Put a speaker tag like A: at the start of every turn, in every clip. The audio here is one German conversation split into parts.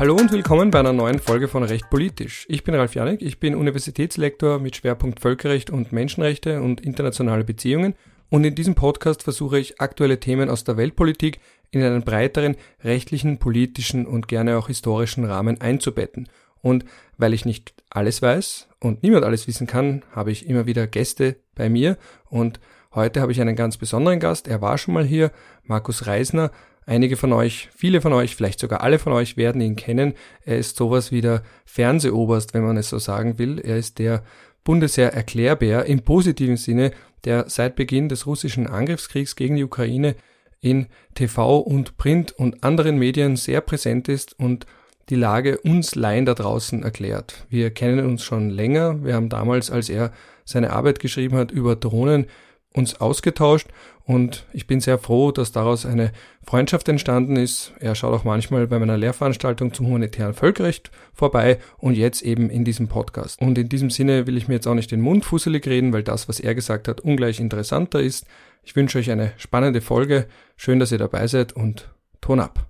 A: Hallo und willkommen bei einer neuen Folge von Recht Politisch. Ich bin Ralf Janik, ich bin Universitätslektor mit Schwerpunkt Völkerrecht und Menschenrechte und internationale Beziehungen und in diesem Podcast versuche ich aktuelle Themen aus der Weltpolitik in einen breiteren rechtlichen, politischen und gerne auch historischen Rahmen einzubetten. Und weil ich nicht alles weiß und niemand alles wissen kann, habe ich immer wieder Gäste bei mir und heute habe ich einen ganz besonderen Gast. Er war schon mal hier, Markus Reisner, Einige von euch, viele von euch, vielleicht sogar alle von euch werden ihn kennen. Er ist sowas wie der Fernsehoberst, wenn man es so sagen will. Er ist der Bundesheer Erklärbär im positiven Sinne, der seit Beginn des russischen Angriffskriegs gegen die Ukraine in TV und Print und anderen Medien sehr präsent ist und die Lage uns Laien da draußen erklärt. Wir kennen uns schon länger. Wir haben damals, als er seine Arbeit geschrieben hat über Drohnen, uns ausgetauscht und ich bin sehr froh, dass daraus eine Freundschaft entstanden ist. Er schaut auch manchmal bei meiner Lehrveranstaltung zum humanitären Völkerrecht vorbei und jetzt eben in diesem Podcast. Und in diesem Sinne will ich mir jetzt auch nicht den Mund fusselig reden, weil das, was er gesagt hat, ungleich interessanter ist. Ich wünsche euch eine spannende Folge. Schön, dass ihr dabei seid und Ton ab.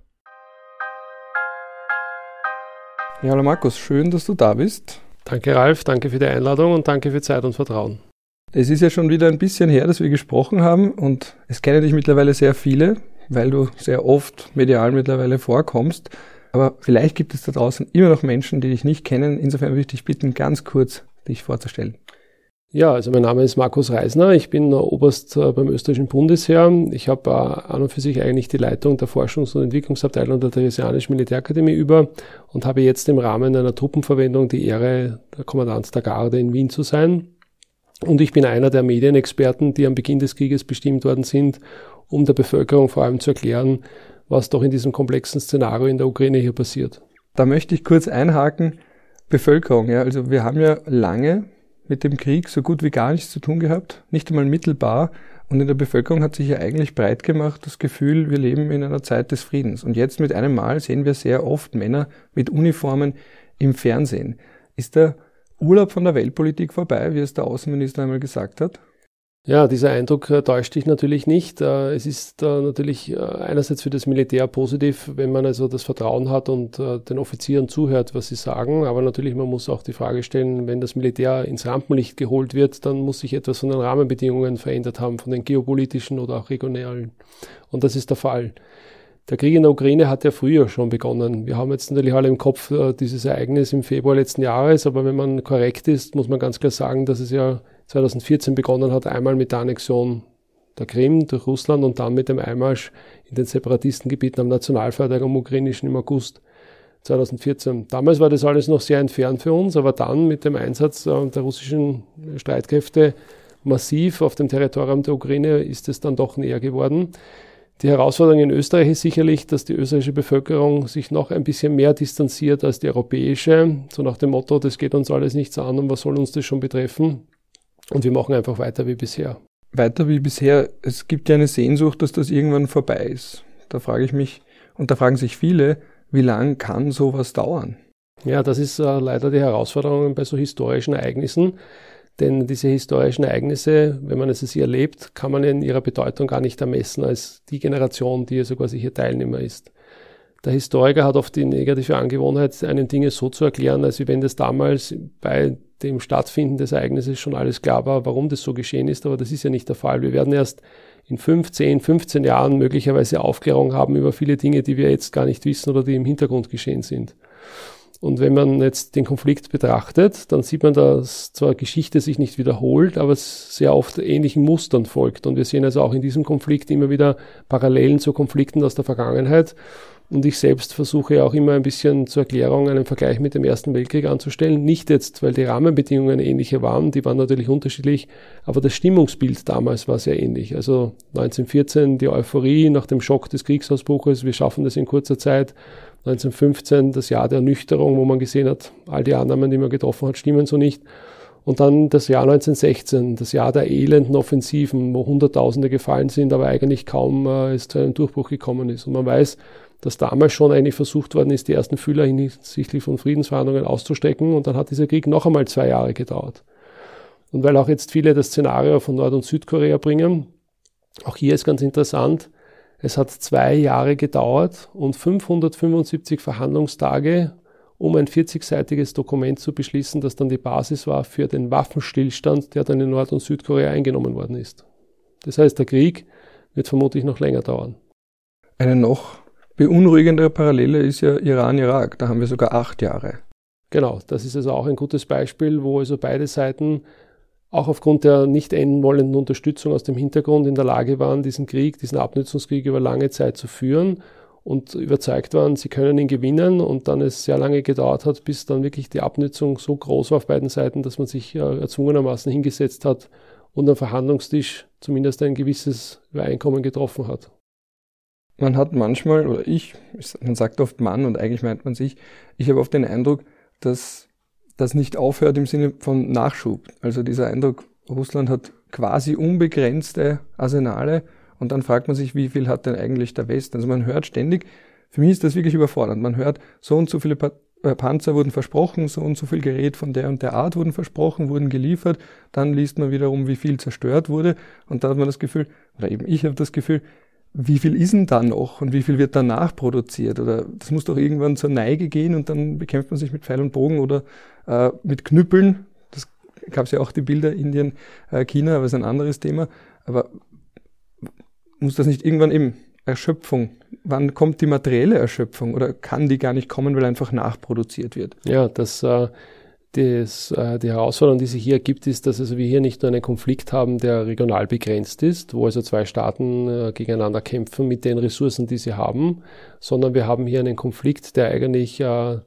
A: Ja, hallo Markus, schön, dass du da bist.
B: Danke Ralf, danke für die Einladung und danke für Zeit und Vertrauen.
A: Es ist ja schon wieder ein bisschen her, dass wir gesprochen haben und es kennen dich mittlerweile sehr viele, weil du sehr oft medial mittlerweile vorkommst. Aber vielleicht gibt es da draußen immer noch Menschen, die dich nicht kennen. Insofern würde ich dich bitten, ganz kurz dich vorzustellen.
B: Ja, also mein Name ist Markus Reisner. Ich bin Oberst äh, beim österreichischen Bundesheer. Ich habe äh, an und für sich eigentlich die Leitung der Forschungs- und Entwicklungsabteilung der Theresianischen Militärakademie über und habe jetzt im Rahmen einer Truppenverwendung die Ehre, der Kommandant der Garde in Wien zu sein. Und ich bin einer der Medienexperten, die am Beginn des Krieges bestimmt worden sind, um der Bevölkerung vor allem zu erklären, was doch in diesem komplexen Szenario in der Ukraine hier passiert.
A: Da möchte ich kurz einhaken. Bevölkerung, ja. Also wir haben ja lange mit dem Krieg so gut wie gar nichts zu tun gehabt, nicht einmal mittelbar. Und in der Bevölkerung hat sich ja eigentlich breit gemacht das Gefühl, wir leben in einer Zeit des Friedens. Und jetzt mit einem Mal sehen wir sehr oft Männer mit Uniformen im Fernsehen. Ist da Urlaub von der Weltpolitik vorbei, wie es der Außenminister einmal gesagt hat?
B: Ja, dieser Eindruck äh, täuscht dich natürlich nicht. Äh, es ist äh, natürlich einerseits für das Militär positiv, wenn man also das Vertrauen hat und den Offizieren zuhört, was sie sagen. Aber natürlich, man muss auch die Frage stellen, wenn das Militär ins Rampenlicht geholt wird, dann muss sich etwas von den Rahmenbedingungen verändert haben, von den geopolitischen oder auch regionalen. Und das ist der Fall. Der Krieg in der Ukraine hat ja früher schon begonnen. Wir haben jetzt natürlich alle im Kopf äh, dieses Ereignis im Februar letzten Jahres, aber wenn man korrekt ist, muss man ganz klar sagen, dass es ja 2014 begonnen hat, einmal mit der Annexion der Krim durch Russland und dann mit dem Einmarsch in den Separatistengebieten am Nationalfeiertag am ukrainischen im August 2014. Damals war das alles noch sehr entfernt für uns, aber dann mit dem Einsatz äh, der russischen Streitkräfte massiv auf dem Territorium der Ukraine ist es dann doch näher geworden. Die Herausforderung in Österreich ist sicherlich, dass die österreichische Bevölkerung sich noch ein bisschen mehr distanziert als die europäische, so nach dem Motto, das geht uns alles nichts an und was soll uns das schon betreffen? Und wir machen einfach weiter wie bisher.
A: Weiter wie bisher. Es gibt ja eine Sehnsucht, dass das irgendwann vorbei ist. Da frage ich mich, und da fragen sich viele, wie lang kann sowas dauern?
B: Ja, das ist äh, leider die Herausforderung bei so historischen Ereignissen. Denn diese historischen Ereignisse, wenn man es hier erlebt, kann man in ihrer Bedeutung gar nicht ermessen als die Generation, die also quasi hier Teilnehmer ist. Der Historiker hat oft die negative Angewohnheit, einen Dinge so zu erklären, als wenn das damals bei dem Stattfinden des Ereignisses schon alles klar war, warum das so geschehen ist. Aber das ist ja nicht der Fall. Wir werden erst in 15, 15 Jahren möglicherweise Aufklärung haben über viele Dinge, die wir jetzt gar nicht wissen oder die im Hintergrund geschehen sind. Und wenn man jetzt den Konflikt betrachtet, dann sieht man, dass zwar Geschichte sich nicht wiederholt, aber es sehr oft ähnlichen Mustern folgt. Und wir sehen also auch in diesem Konflikt immer wieder Parallelen zu Konflikten aus der Vergangenheit. Und ich selbst versuche auch immer ein bisschen zur Erklärung einen Vergleich mit dem Ersten Weltkrieg anzustellen. Nicht jetzt, weil die Rahmenbedingungen ähnliche waren, die waren natürlich unterschiedlich, aber das Stimmungsbild damals war sehr ähnlich. Also 1914 die Euphorie nach dem Schock des Kriegsausbruches, wir schaffen das in kurzer Zeit. 1915 das Jahr der Ernüchterung, wo man gesehen hat, all die Annahmen, die man getroffen hat, stimmen so nicht. Und dann das Jahr 1916, das Jahr der elenden Offensiven, wo Hunderttausende gefallen sind, aber eigentlich kaum äh, es zu einem Durchbruch gekommen ist. Und man weiß, dass damals schon eigentlich versucht worden ist, die ersten Fühler hinsichtlich von Friedensverhandlungen auszustecken. Und dann hat dieser Krieg noch einmal zwei Jahre gedauert. Und weil auch jetzt viele das Szenario von Nord- und Südkorea bringen, auch hier ist ganz interessant, Es hat zwei Jahre gedauert und 575 Verhandlungstage, um ein 40-seitiges Dokument zu beschließen, das dann die Basis war für den Waffenstillstand, der dann in Nord- und Südkorea eingenommen worden ist. Das heißt, der Krieg wird vermutlich noch länger dauern.
A: Eine noch beunruhigendere Parallele ist ja Iran-Irak. Da haben wir sogar acht Jahre.
B: Genau, das ist also auch ein gutes Beispiel, wo also beide Seiten auch aufgrund der nicht enden wollenden Unterstützung aus dem Hintergrund in der Lage waren, diesen Krieg, diesen Abnutzungskrieg über lange Zeit zu führen und überzeugt waren, sie können ihn gewinnen und dann es sehr lange gedauert hat, bis dann wirklich die Abnutzung so groß war auf beiden Seiten, dass man sich äh, erzwungenermaßen hingesetzt hat und am Verhandlungstisch zumindest ein gewisses Übereinkommen getroffen hat.
A: Man hat manchmal, oder ich, man sagt oft Mann und eigentlich meint man sich, ich habe oft den Eindruck, dass das nicht aufhört im Sinne von Nachschub. Also dieser Eindruck, Russland hat quasi unbegrenzte Arsenale und dann fragt man sich, wie viel hat denn eigentlich der Westen? Also man hört ständig, für mich ist das wirklich überfordernd. Man hört, so und so viele äh, Panzer wurden versprochen, so und so viel Gerät von der und der Art wurden versprochen, wurden geliefert. Dann liest man wiederum, wie viel zerstört wurde. Und da hat man das Gefühl, oder eben ich habe das Gefühl, wie viel ist denn da noch und wie viel wird danach produziert? Oder das muss doch irgendwann zur Neige gehen und dann bekämpft man sich mit Pfeil und Bogen oder äh, mit Knüppeln. Das gab es ja auch die Bilder Indien, äh, China, aber ist ein anderes Thema. Aber muss das nicht irgendwann eben Erschöpfung? Wann kommt die materielle Erschöpfung oder kann die gar nicht kommen, weil einfach nachproduziert wird?
B: Ja, das äh, das, äh, die Herausforderung, die sich hier ergibt, ist, dass also wir hier nicht nur einen Konflikt haben, der regional begrenzt ist, wo also zwei Staaten äh, gegeneinander kämpfen mit den Ressourcen, die sie haben, sondern wir haben hier einen Konflikt, der eigentlich äh,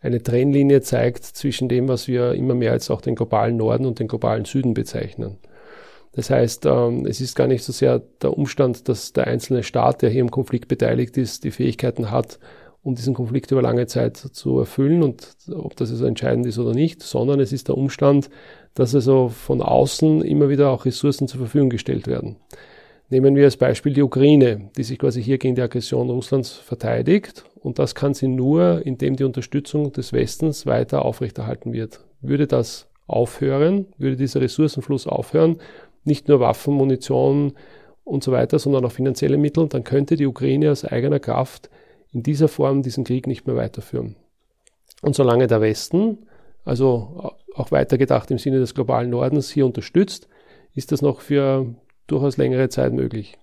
B: eine Trennlinie zeigt zwischen dem, was wir immer mehr als auch den globalen Norden und den globalen Süden bezeichnen. Das heißt, ähm, es ist gar nicht so sehr der Umstand, dass der einzelne Staat, der hier im Konflikt beteiligt ist, die Fähigkeiten hat, um diesen Konflikt über lange Zeit zu erfüllen und ob das also entscheidend ist oder nicht, sondern es ist der Umstand, dass also von außen immer wieder auch Ressourcen zur Verfügung gestellt werden. Nehmen wir als Beispiel die Ukraine, die sich quasi hier gegen die Aggression Russlands verteidigt und das kann sie nur, indem die Unterstützung des Westens weiter aufrechterhalten wird. Würde das aufhören, würde dieser Ressourcenfluss aufhören, nicht nur Waffen, Munition und so weiter, sondern auch finanzielle Mittel, dann könnte die Ukraine aus eigener Kraft in dieser Form diesen Krieg nicht mehr weiterführen. Und solange der Westen, also auch weitergedacht im Sinne des globalen Nordens, hier unterstützt, ist das noch für durchaus längere Zeit möglich.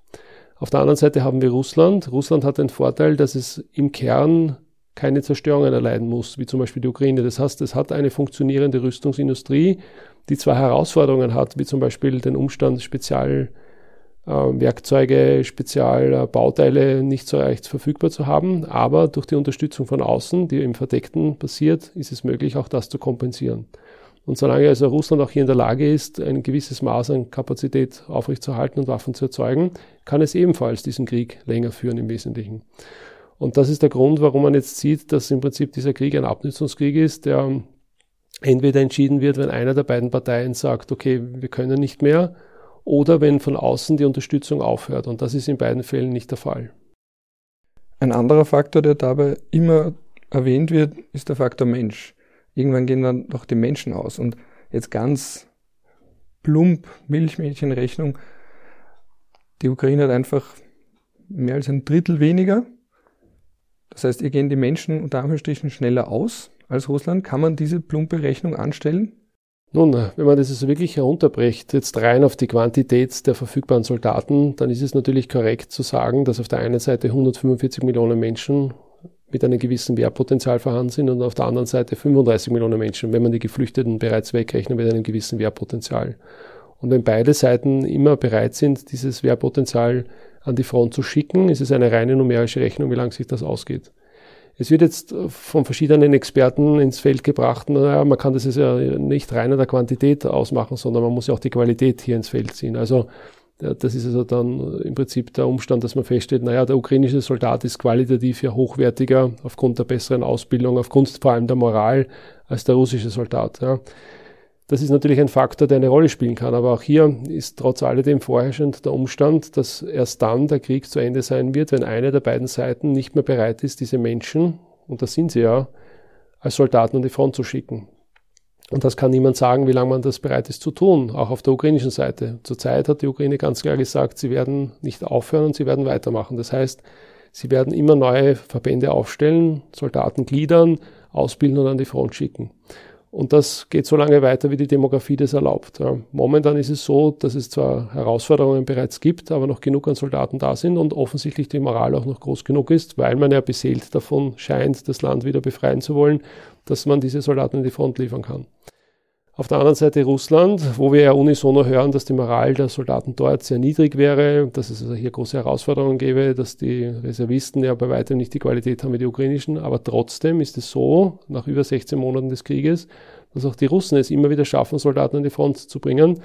B: Auf der anderen Seite haben wir Russland. Russland hat den Vorteil, dass es im Kern keine Zerstörungen erleiden muss, wie zum Beispiel die Ukraine. Das heißt, es hat eine funktionierende Rüstungsindustrie, die zwar Herausforderungen hat, wie zum Beispiel den Umstand, Spezial äh, Spezialbauteile nicht so leicht verfügbar zu haben. Aber durch die Unterstützung von außen, die im Verdeckten passiert, ist es möglich, auch das zu kompensieren. Und solange also Russland auch hier in der Lage ist, ein gewisses Maß an Kapazität aufrechtzuerhalten und Waffen zu erzeugen, kann es ebenfalls diesen Krieg länger führen im Wesentlichen. Und das ist der Grund, warum man jetzt sieht, dass im Prinzip dieser Krieg ein Abnutzungskrieg ist, der entweder entschieden wird, wenn einer der beiden Parteien sagt, okay, wir können nicht mehr, oder wenn von außen die Unterstützung aufhört. Und das ist in beiden Fällen nicht der Fall.
A: Ein anderer Faktor, der dabei immer erwähnt wird, ist der Faktor Mensch. Irgendwann gehen dann doch die Menschen aus. Und jetzt ganz plump Milchmädchenrechnung. Die Ukraine hat einfach mehr als ein Drittel weniger. Das heißt, ihr gehen die Menschen unter Anführungsstrichen schneller aus als Russland. Kann man diese plumpe Rechnung anstellen?
B: Nun, wenn man das also wirklich herunterbricht, jetzt rein auf die Quantität der verfügbaren Soldaten, dann ist es natürlich korrekt zu sagen, dass auf der einen Seite 145 Millionen Menschen mit einem gewissen Wehrpotenzial vorhanden sind und auf der anderen Seite 35 Millionen Menschen, wenn man die Geflüchteten bereits wegrechnet, mit einem gewissen Wehrpotenzial. Und wenn beide Seiten immer bereit sind, dieses Wehrpotenzial an die Front zu schicken, ist es eine reine numerische Rechnung, wie lange sich das ausgeht. Es wird jetzt von verschiedenen Experten ins Feld gebracht, naja, man kann das ja nicht rein an der Quantität ausmachen, sondern man muss ja auch die Qualität hier ins Feld ziehen. Also das ist also dann im Prinzip der Umstand, dass man feststellt, naja, der ukrainische Soldat ist qualitativ ja hochwertiger aufgrund der besseren Ausbildung, aufgrund vor allem der Moral als der russische Soldat. Ja. Das ist natürlich ein Faktor, der eine Rolle spielen kann. Aber auch hier ist trotz alledem vorherrschend der Umstand, dass erst dann der Krieg zu Ende sein wird, wenn eine der beiden Seiten nicht mehr bereit ist, diese Menschen, und das sind sie ja, als Soldaten an die Front zu schicken. Und das kann niemand sagen, wie lange man das bereit ist zu tun, auch auf der ukrainischen Seite. Zurzeit hat die Ukraine ganz klar gesagt, sie werden nicht aufhören und sie werden weitermachen. Das heißt, sie werden immer neue Verbände aufstellen, Soldaten gliedern, ausbilden und an die Front schicken. Und das geht so lange weiter, wie die Demografie das erlaubt. Ja. Momentan ist es so, dass es zwar Herausforderungen bereits gibt, aber noch genug an Soldaten da sind und offensichtlich die Moral auch noch groß genug ist, weil man ja beseelt davon scheint, das Land wieder befreien zu wollen, dass man diese Soldaten in die Front liefern kann. Auf der anderen Seite Russland, wo wir ja unisono hören, dass die Moral der Soldaten dort sehr niedrig wäre, dass es also hier große Herausforderungen gäbe, dass die Reservisten ja bei weitem nicht die Qualität haben wie die ukrainischen. Aber trotzdem ist es so, nach über 16 Monaten des Krieges, dass auch die Russen es immer wieder schaffen, Soldaten an die Front zu bringen.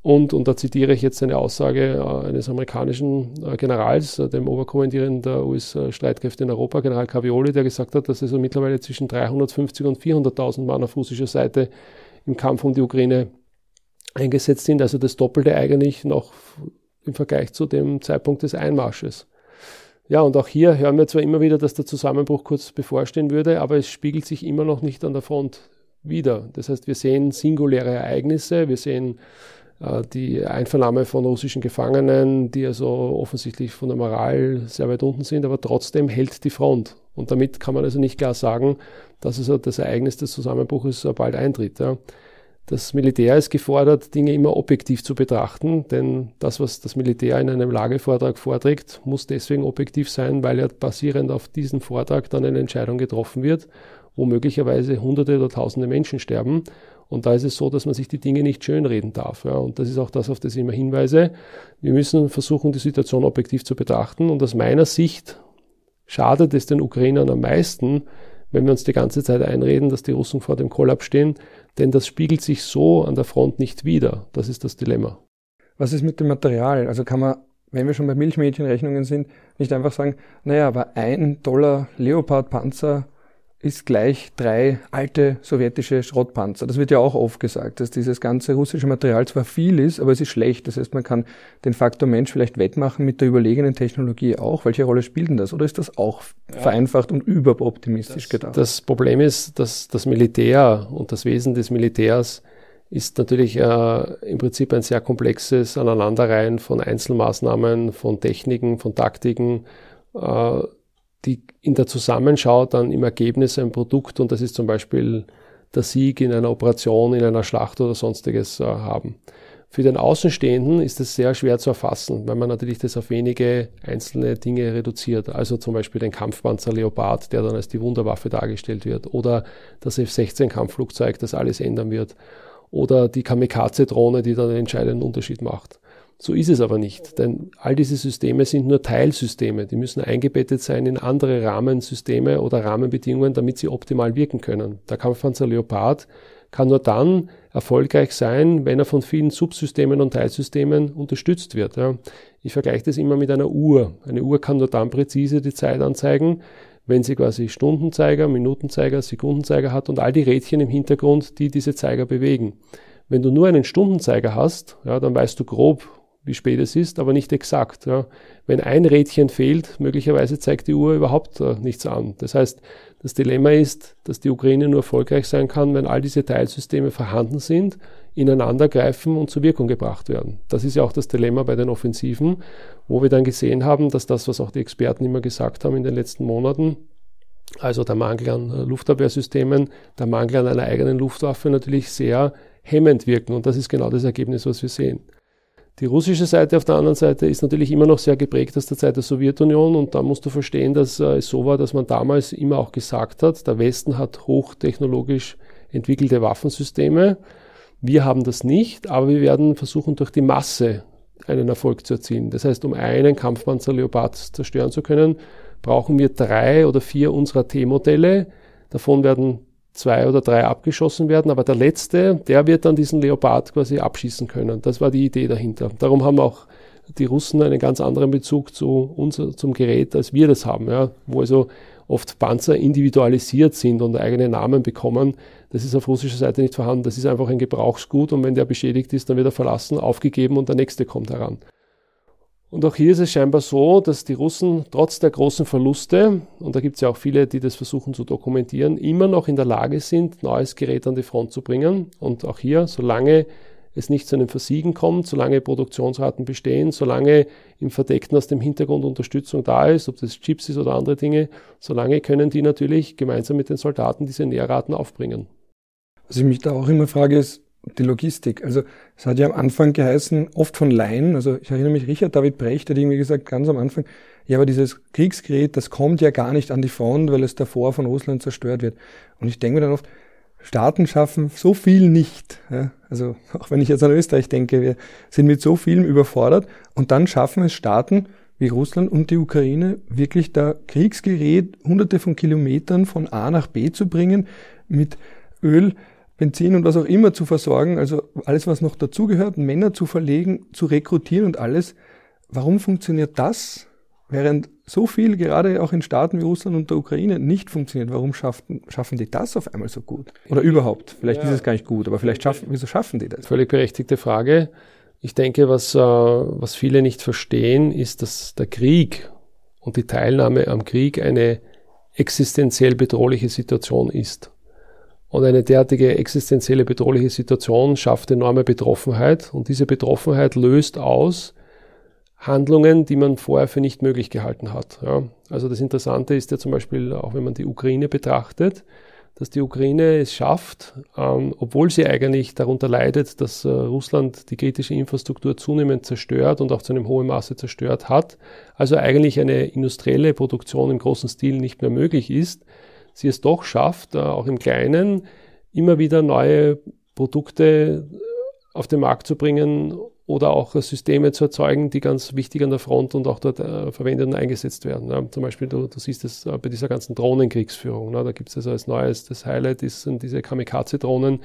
B: Und, und da zitiere ich jetzt eine Aussage äh, eines amerikanischen äh, Generals, äh, dem Oberkommandierenden der US-Streitkräfte in Europa, General Cavioli, der gesagt hat, dass also mittlerweile zwischen 350 und 400.000 Mann auf russischer Seite im Kampf um die Ukraine eingesetzt sind, also das Doppelte eigentlich noch im Vergleich zu dem Zeitpunkt des Einmarsches. Ja, und auch hier hören wir zwar immer wieder, dass der Zusammenbruch kurz bevorstehen würde, aber es spiegelt sich immer noch nicht an der Front wieder. Das heißt, wir sehen singuläre Ereignisse, wir sehen äh, die Einvernahme von russischen Gefangenen, die also offensichtlich von der Moral sehr weit unten sind, aber trotzdem hält die Front. Und damit kann man also nicht klar sagen, dass also das Ereignis des Zusammenbruchs bald eintritt. Ja. Das Militär ist gefordert, Dinge immer objektiv zu betrachten, denn das, was das Militär in einem Lagevortrag vorträgt, muss deswegen objektiv sein, weil ja basierend auf diesem Vortrag dann eine Entscheidung getroffen wird, wo möglicherweise Hunderte oder Tausende Menschen sterben. Und da ist es so, dass man sich die Dinge nicht schönreden darf. Ja. Und das ist auch das, auf das ich immer hinweise. Wir müssen versuchen, die Situation objektiv zu betrachten. Und aus meiner Sicht schadet es den Ukrainern am meisten, wenn wir uns die ganze Zeit einreden, dass die Russen vor dem Kollaps stehen, denn das spiegelt sich so an der Front nicht wider. Das ist das Dilemma.
A: Was ist mit dem Material? Also kann man, wenn wir schon bei Milchmädchenrechnungen sind, nicht einfach sagen, naja, aber ein Dollar Leopard-Panzer ist gleich drei alte sowjetische Schrottpanzer. Das wird ja auch oft gesagt, dass dieses ganze russische Material zwar viel ist, aber es ist schlecht. Das heißt, man kann den Faktor Mensch vielleicht wettmachen mit der überlegenen Technologie auch. Welche Rolle spielt denn das? Oder ist das auch ja. vereinfacht und überoptimistisch
B: das,
A: gedacht?
B: Das Problem ist, dass das Militär und das Wesen des Militärs ist natürlich äh, im Prinzip ein sehr komplexes Aneinanderreihen von Einzelmaßnahmen, von Techniken, von Taktiken, äh, die in der Zusammenschau dann im Ergebnis ein Produkt, und das ist zum Beispiel der Sieg in einer Operation, in einer Schlacht oder sonstiges äh, haben. Für den Außenstehenden ist es sehr schwer zu erfassen, weil man natürlich das auf wenige einzelne Dinge reduziert. Also zum Beispiel den Kampfpanzer Leopard, der dann als die Wunderwaffe dargestellt wird, oder das F-16-Kampfflugzeug, das alles ändern wird, oder die Kamikaze-Drohne, die dann einen entscheidenden Unterschied macht. So ist es aber nicht, denn all diese Systeme sind nur Teilsysteme. Die müssen eingebettet sein in andere Rahmensysteme oder Rahmenbedingungen, damit sie optimal wirken können. Der Kampfpanzer Leopard kann nur dann erfolgreich sein, wenn er von vielen Subsystemen und Teilsystemen unterstützt wird. Ja. Ich vergleiche das immer mit einer Uhr. Eine Uhr kann nur dann präzise die Zeit anzeigen, wenn sie quasi Stundenzeiger, Minutenzeiger, Sekundenzeiger hat und all die Rädchen im Hintergrund, die diese Zeiger bewegen. Wenn du nur einen Stundenzeiger hast, ja, dann weißt du grob, wie spät es ist, aber nicht exakt. Ja. Wenn ein Rädchen fehlt, möglicherweise zeigt die Uhr überhaupt äh, nichts an. Das heißt, das Dilemma ist, dass die Ukraine nur erfolgreich sein kann, wenn all diese Teilsysteme vorhanden sind, ineinander greifen und zur Wirkung gebracht werden. Das ist ja auch das Dilemma bei den Offensiven, wo wir dann gesehen haben, dass das, was auch die Experten immer gesagt haben in den letzten Monaten, also der Mangel an äh, Luftabwehrsystemen, der Mangel an einer eigenen Luftwaffe natürlich sehr hemmend wirken. Und das ist genau das Ergebnis, was wir sehen. Die russische Seite auf der anderen Seite ist natürlich immer noch sehr geprägt aus der Zeit der Sowjetunion und da musst du verstehen, dass äh, es so war, dass man damals immer auch gesagt hat, der Westen hat hochtechnologisch entwickelte Waffensysteme. Wir haben das nicht, aber wir werden versuchen, durch die Masse einen Erfolg zu erzielen. Das heißt, um einen Kampfpanzer Leopard zerstören zu können, brauchen wir drei oder vier unserer T-Modelle. Davon werden zwei oder drei abgeschossen werden, aber der letzte, der wird dann diesen Leopard quasi abschießen können. Das war die Idee dahinter. Darum haben auch die Russen einen ganz anderen Bezug zu uns, zum Gerät, als wir das haben, ja, wo also oft Panzer individualisiert sind und eigene Namen bekommen. Das ist auf russischer Seite nicht vorhanden. Das ist einfach ein Gebrauchsgut und wenn der beschädigt ist, dann wird er verlassen, aufgegeben und der nächste kommt heran. Und auch hier ist es scheinbar so, dass die Russen trotz der großen Verluste, und da gibt es ja auch viele, die das versuchen zu dokumentieren, immer noch in der Lage sind, neues Gerät an die Front zu bringen. Und auch hier, solange es nicht zu einem Versiegen kommt, solange Produktionsraten bestehen, solange im Verdeckten aus dem Hintergrund Unterstützung da ist, ob das Chips ist oder andere Dinge, solange können die natürlich gemeinsam mit den Soldaten diese Nährraten aufbringen.
A: Was ich mich da auch immer frage, ist die Logistik. Also es hat ja am Anfang geheißen, oft von Laien, also ich erinnere mich, Richard David Brecht hat irgendwie gesagt, ganz am Anfang, ja, aber dieses Kriegsgerät, das kommt ja gar nicht an die Front, weil es davor von Russland zerstört wird. Und ich denke mir dann oft, Staaten schaffen so viel nicht. Ja? Also auch wenn ich jetzt an Österreich denke, wir sind mit so vielem überfordert und dann schaffen es Staaten wie Russland und die Ukraine wirklich da Kriegsgerät hunderte von Kilometern von A nach B zu bringen, mit Öl, Benzin und was auch immer zu versorgen, also alles, was noch dazugehört, Männer zu verlegen, zu rekrutieren und alles. Warum funktioniert das? Während so viel gerade auch in Staaten wie Russland und der Ukraine nicht funktioniert, warum schaffen, schaffen die das auf einmal so gut? Oder überhaupt? Vielleicht ja. ist es gar nicht gut, aber vielleicht schaffen, wieso schaffen die das?
B: Völlig berechtigte Frage. Ich denke, was, äh, was viele nicht verstehen, ist, dass der Krieg und die Teilnahme am Krieg eine existenziell bedrohliche Situation ist. Und eine derartige existenzielle bedrohliche Situation schafft enorme Betroffenheit und diese Betroffenheit löst aus, Handlungen, die man vorher für nicht möglich gehalten hat. Ja. Also das Interessante ist ja zum Beispiel, auch wenn man die Ukraine betrachtet, dass die Ukraine es schafft, ähm, obwohl sie eigentlich darunter leidet, dass äh, Russland die kritische Infrastruktur zunehmend zerstört und auch zu einem hohen Maße zerstört hat, also eigentlich eine industrielle Produktion im großen Stil nicht mehr möglich ist, sie es doch schafft, äh, auch im Kleinen immer wieder neue Produkte äh, auf den Markt zu bringen oder auch Systeme zu erzeugen, die ganz wichtig an der Front und auch dort äh, verwendet und eingesetzt werden. Zum Beispiel, du, du siehst es bei dieser ganzen Drohnenkriegsführung. Ne. Da gibt es also als neues, das Highlight ist, sind diese Kamikaze-Drohnen,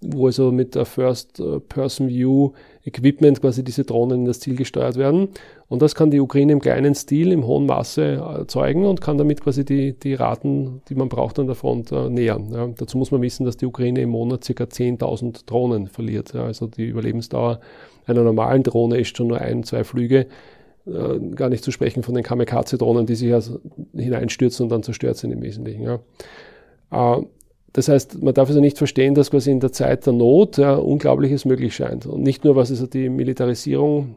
B: wo also mit der First-Person-View Equipment quasi diese Drohnen in das Ziel gesteuert werden. Und das kann die Ukraine im kleinen Stil, im hohen Maße erzeugen und kann damit quasi die, die Raten, die man braucht an der Front, äh, nähern. Ja. Dazu muss man wissen, dass die Ukraine im Monat ca. 10.000 Drohnen verliert. Ja. Also die Überlebensdauer einer normalen Drohne ist schon nur ein, zwei Flüge. Äh, gar nicht zu sprechen von den Kamikaze-Drohnen, die sich also hineinstürzen und dann zerstört sind im Wesentlichen. Ja. Äh, das heißt, man darf also nicht verstehen, dass quasi in der Zeit der Not ja, Unglaubliches möglich scheint. Und nicht nur, was also die Militarisierung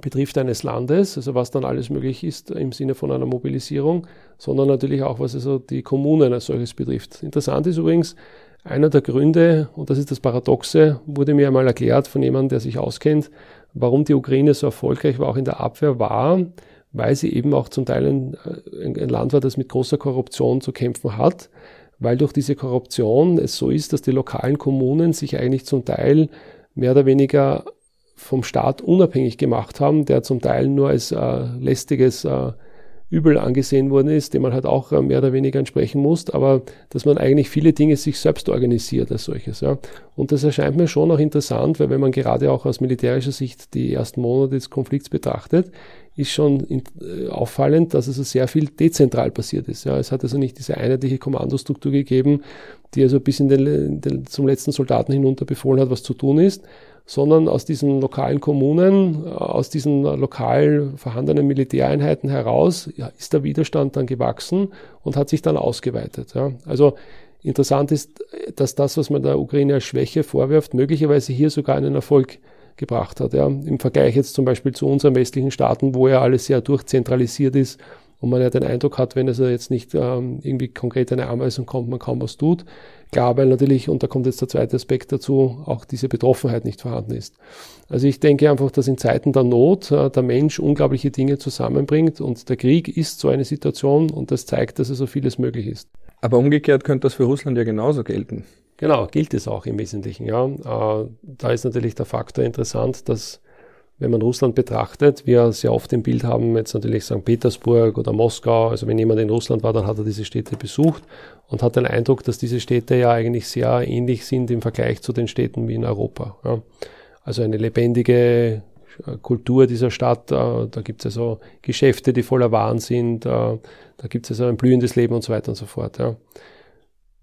B: betrifft eines Landes, also was dann alles möglich ist im Sinne von einer Mobilisierung, sondern natürlich auch, was also die Kommunen als solches betrifft. Interessant ist übrigens, einer der Gründe, und das ist das Paradoxe, wurde mir einmal erklärt von jemandem, der sich auskennt, warum die Ukraine so erfolgreich war, auch in der Abwehr war, weil sie eben auch zum Teil ein, ein Land war, das mit großer Korruption zu kämpfen hat, weil durch diese Korruption es so ist, dass die lokalen Kommunen sich eigentlich zum Teil mehr oder weniger vom Staat unabhängig gemacht haben, der zum Teil nur als äh, lästiges äh, Übel angesehen worden ist, dem man halt auch äh, mehr oder weniger entsprechen muss, aber dass man eigentlich viele Dinge sich selbst organisiert als solches. Ja. Und das erscheint mir schon auch interessant, weil wenn man gerade auch aus militärischer Sicht die ersten Monate des Konflikts betrachtet, ist schon äh, auffallend, dass also sehr viel dezentral passiert ist. Ja. Es hat also nicht diese einheitliche Kommandostruktur gegeben, die also bis in den, den, zum letzten Soldaten hinunter befohlen hat, was zu tun ist, sondern aus diesen lokalen Kommunen, äh, aus diesen lokal vorhandenen Militäreinheiten heraus ja, ist der Widerstand dann gewachsen und hat sich dann ausgeweitet. Ja. Also interessant ist, dass das, was man der Ukraine als Schwäche vorwirft, möglicherweise hier sogar einen Erfolg gebracht hat. Ja. Im Vergleich jetzt zum Beispiel zu unseren westlichen Staaten, wo ja alles sehr durchzentralisiert ist und man ja den Eindruck hat, wenn es jetzt nicht ähm, irgendwie konkret eine Anweisung kommt, man kaum was tut. Klar, weil natürlich, und da kommt jetzt der zweite Aspekt dazu, auch diese Betroffenheit nicht vorhanden ist. Also ich denke einfach, dass in Zeiten der Not äh, der Mensch unglaubliche Dinge zusammenbringt und der Krieg ist so eine Situation und das zeigt, dass es so vieles möglich ist.
A: Aber umgekehrt könnte das für Russland ja genauso gelten.
B: Genau, gilt es auch im Wesentlichen. Ja. Äh, da ist natürlich der Faktor interessant, dass wenn man Russland betrachtet, wir sehr oft im Bild haben, jetzt natürlich St. Petersburg oder Moskau, also wenn jemand in Russland war, dann hat er diese Städte besucht und hat den Eindruck, dass diese Städte ja eigentlich sehr ähnlich sind im Vergleich zu den Städten wie in Europa. Ja. Also eine lebendige äh, Kultur dieser Stadt, äh, da gibt es also Geschäfte, die voller Waren sind, äh, da gibt es also ein blühendes Leben und so weiter und so fort. Ja.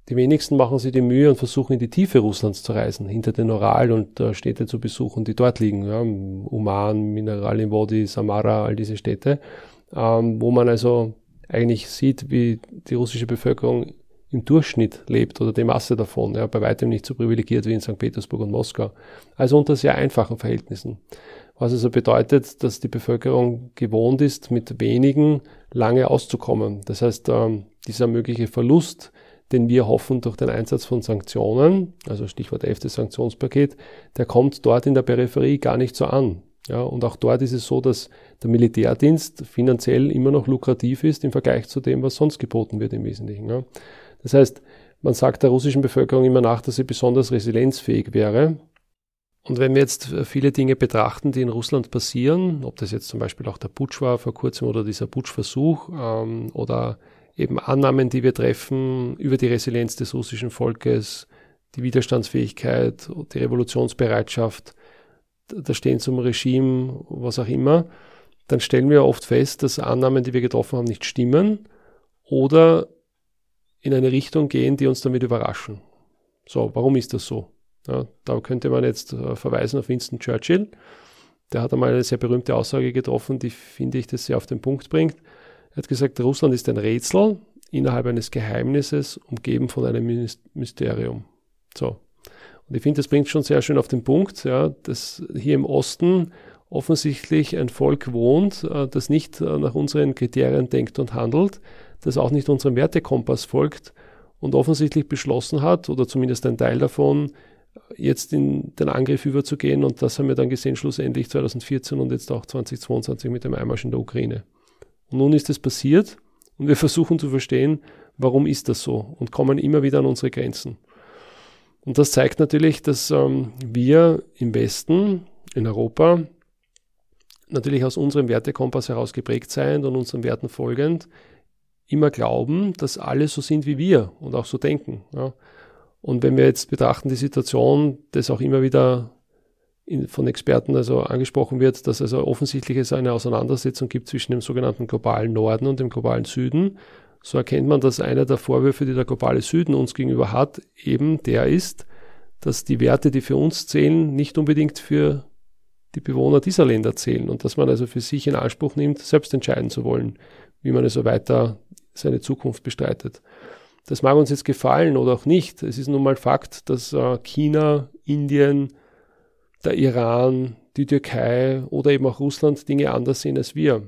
B: Die wenigsten machen sich die Mühe und versuchen in die Tiefe Russlands zu reisen, hinter den Ural und äh, Städte zu besuchen, die dort liegen. Ja, Uman, Mineralienvodi, Samara, all diese Städte, ähm, wo man also eigentlich sieht, wie die russische Bevölkerung im Durchschnitt lebt oder die Masse davon, ja, bei weitem nicht so privilegiert wie in St. Petersburg und Moskau. Also unter sehr einfachen Verhältnissen. Was also bedeutet, dass die Bevölkerung gewohnt ist, mit wenigen lange auszukommen. Das heißt, ähm, dieser mögliche Verlust den wir hoffen durch den Einsatz von Sanktionen, also Stichwort 11. Sanktionspaket, der kommt dort in der Peripherie gar nicht so an. Ja, und auch dort ist es so, dass der Militärdienst finanziell immer noch lukrativ ist im Vergleich zu dem, was sonst geboten wird im Wesentlichen. Ja. Das heißt, man sagt der russischen Bevölkerung immer nach, dass sie besonders resilienzfähig wäre. Und wenn wir jetzt viele Dinge betrachten, die in Russland passieren, ob das jetzt zum Beispiel auch der Putsch war vor kurzem oder dieser Putschversuch ähm, oder eben Annahmen, die wir treffen über die Resilienz des russischen Volkes, die Widerstandsfähigkeit, die Revolutionsbereitschaft, das Stehen zum Regime, was auch immer, dann stellen wir oft fest, dass Annahmen, die wir getroffen haben, nicht stimmen oder in eine Richtung gehen, die uns damit überraschen. So, warum ist das so? Ja, da könnte man jetzt äh, verweisen auf Winston Churchill. Der hat einmal eine sehr berühmte Aussage getroffen, die finde ich das sehr auf den Punkt bringt. Er hat gesagt, Russland ist ein Rätsel innerhalb eines Geheimnisses, umgeben von einem Mysterium. So. Und ich finde, das bringt schon sehr schön auf den Punkt, ja, dass hier im Osten offensichtlich ein Volk wohnt, äh, das nicht äh, nach unseren Kriterien denkt und handelt, das auch nicht unserem Wertekompass folgt und offensichtlich beschlossen hat, oder zumindest ein Teil davon, jetzt in den Angriff überzugehen. Und das haben wir dann gesehen, schlussendlich 2014 und jetzt auch 2022 mit dem Einmarsch in der Ukraine. Nun ist es passiert und wir versuchen zu verstehen, warum ist das so und kommen immer wieder an unsere Grenzen. Und das zeigt natürlich, dass ähm, wir im Westen, in Europa, natürlich aus unserem Wertekompass heraus geprägt sein und unseren Werten folgend, immer glauben, dass alle so sind wie wir und auch so denken. Ja. Und wenn wir jetzt betrachten die Situation, das auch immer wieder in, von Experten also angesprochen wird, dass also offensichtlich es eine Auseinandersetzung gibt zwischen dem sogenannten globalen Norden und dem globalen Süden, so erkennt man, dass einer der Vorwürfe, die der globale Süden uns gegenüber hat, eben der ist, dass die Werte, die für uns zählen, nicht unbedingt für die Bewohner dieser Länder zählen und dass man also für sich in Anspruch nimmt, selbst entscheiden zu wollen, wie man also weiter seine Zukunft bestreitet. Das mag uns jetzt gefallen oder auch nicht. Es ist nun mal Fakt, dass äh, China, Indien, der Iran, die Türkei oder eben auch Russland Dinge anders sehen als wir.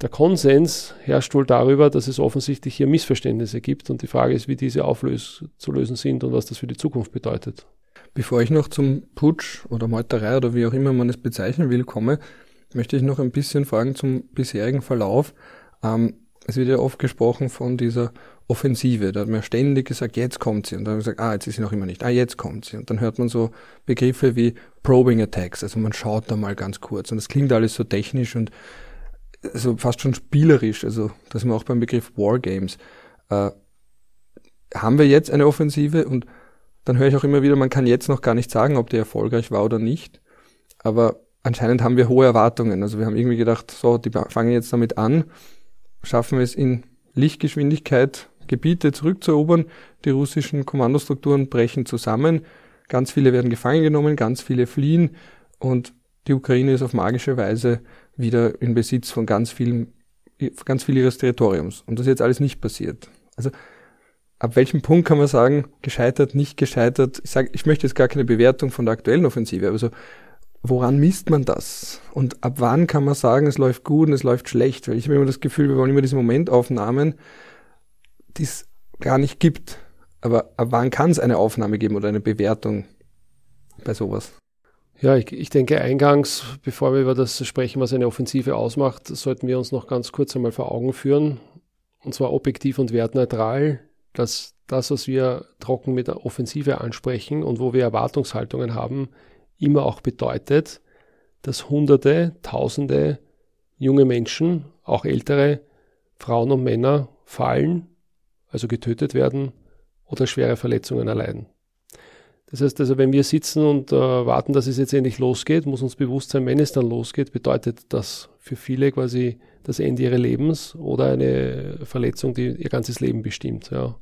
B: Der Konsens herrscht wohl darüber, dass es offensichtlich hier Missverständnisse gibt und die Frage ist, wie diese aufzulösen sind und was das für die Zukunft bedeutet.
A: Bevor ich noch zum Putsch oder Meuterei oder wie auch immer man es bezeichnen will komme, möchte ich noch ein bisschen fragen zum bisherigen Verlauf. Ähm, es wird ja oft gesprochen von dieser Offensive. Da hat man ständig gesagt, jetzt kommt sie. Und dann hat man gesagt, ah, jetzt ist sie noch immer nicht. Ah, jetzt kommt sie. Und dann hört man so Begriffe wie Probing Attacks. Also man schaut da mal ganz kurz. Und das klingt alles so technisch und so fast schon spielerisch. Also das ist man auch beim Begriff Wargames. Äh, haben wir jetzt eine Offensive? Und dann höre ich auch immer wieder, man kann jetzt noch gar nicht sagen, ob die erfolgreich war oder nicht. Aber anscheinend haben wir hohe Erwartungen. Also wir haben irgendwie gedacht, so, die fangen jetzt damit an, schaffen wir es in Lichtgeschwindigkeit Gebiete zurückzuerobern. Die russischen Kommandostrukturen brechen zusammen. Ganz viele werden gefangen genommen, ganz viele fliehen und die Ukraine ist auf magische Weise wieder in Besitz von ganz vielen, ganz viel ihres Territoriums. Und das ist jetzt alles nicht passiert. Also, ab welchem Punkt kann man sagen, gescheitert, nicht gescheitert? Ich sage, ich möchte jetzt gar keine Bewertung von der aktuellen Offensive, aber so, woran misst man das? Und ab wann kann man sagen, es läuft gut und es läuft schlecht? Weil ich habe immer das Gefühl, wir wollen immer diese Momentaufnahmen die es gar nicht gibt. Aber ab wann kann es eine Aufnahme geben oder eine Bewertung bei sowas?
B: Ja, ich, ich, denke eingangs, bevor wir über das sprechen, was eine Offensive ausmacht, sollten wir uns noch ganz kurz einmal vor Augen führen, und zwar objektiv und wertneutral, dass das, was wir trocken mit der Offensive ansprechen und wo wir Erwartungshaltungen haben, immer auch bedeutet, dass Hunderte, Tausende junge Menschen, auch ältere Frauen und Männer fallen also getötet werden oder schwere Verletzungen erleiden. Das heißt also, wenn wir sitzen und äh, warten, dass es jetzt endlich losgeht, muss uns bewusst sein, wenn es dann losgeht, bedeutet das für viele quasi das Ende ihres Lebens oder eine Verletzung, die ihr ganzes Leben bestimmt. Ja.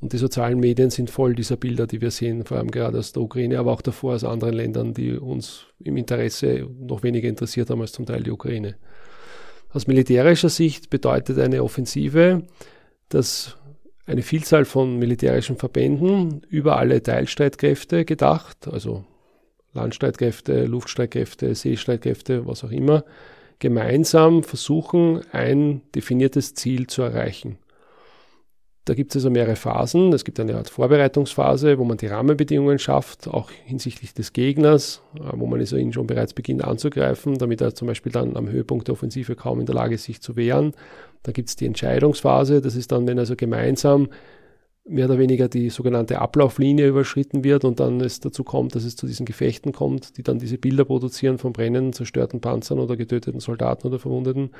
B: Und die sozialen Medien sind voll dieser Bilder, die wir sehen, vor allem gerade aus der Ukraine, aber auch davor aus anderen Ländern, die uns im Interesse noch weniger interessiert haben als zum Teil die Ukraine. Aus militärischer Sicht bedeutet eine Offensive, dass eine Vielzahl von militärischen Verbänden über alle Teilstreitkräfte gedacht, also Landstreitkräfte, Luftstreitkräfte, Seestreitkräfte, was auch immer, gemeinsam versuchen, ein definiertes Ziel zu erreichen. Da gibt es also mehrere Phasen. Es gibt eine Art Vorbereitungsphase, wo man die Rahmenbedingungen schafft, auch hinsichtlich des Gegners, äh, wo man also ihn schon bereits beginnt anzugreifen, damit er zum Beispiel dann am Höhepunkt der Offensive kaum in der Lage ist, sich zu wehren. Dann gibt es die Entscheidungsphase, das ist dann, wenn also gemeinsam mehr oder weniger die sogenannte Ablauflinie überschritten wird und dann es dazu kommt, dass es zu diesen Gefechten kommt, die dann diese Bilder produzieren von brennenden, zerstörten Panzern oder getöteten Soldaten oder Verwundeten.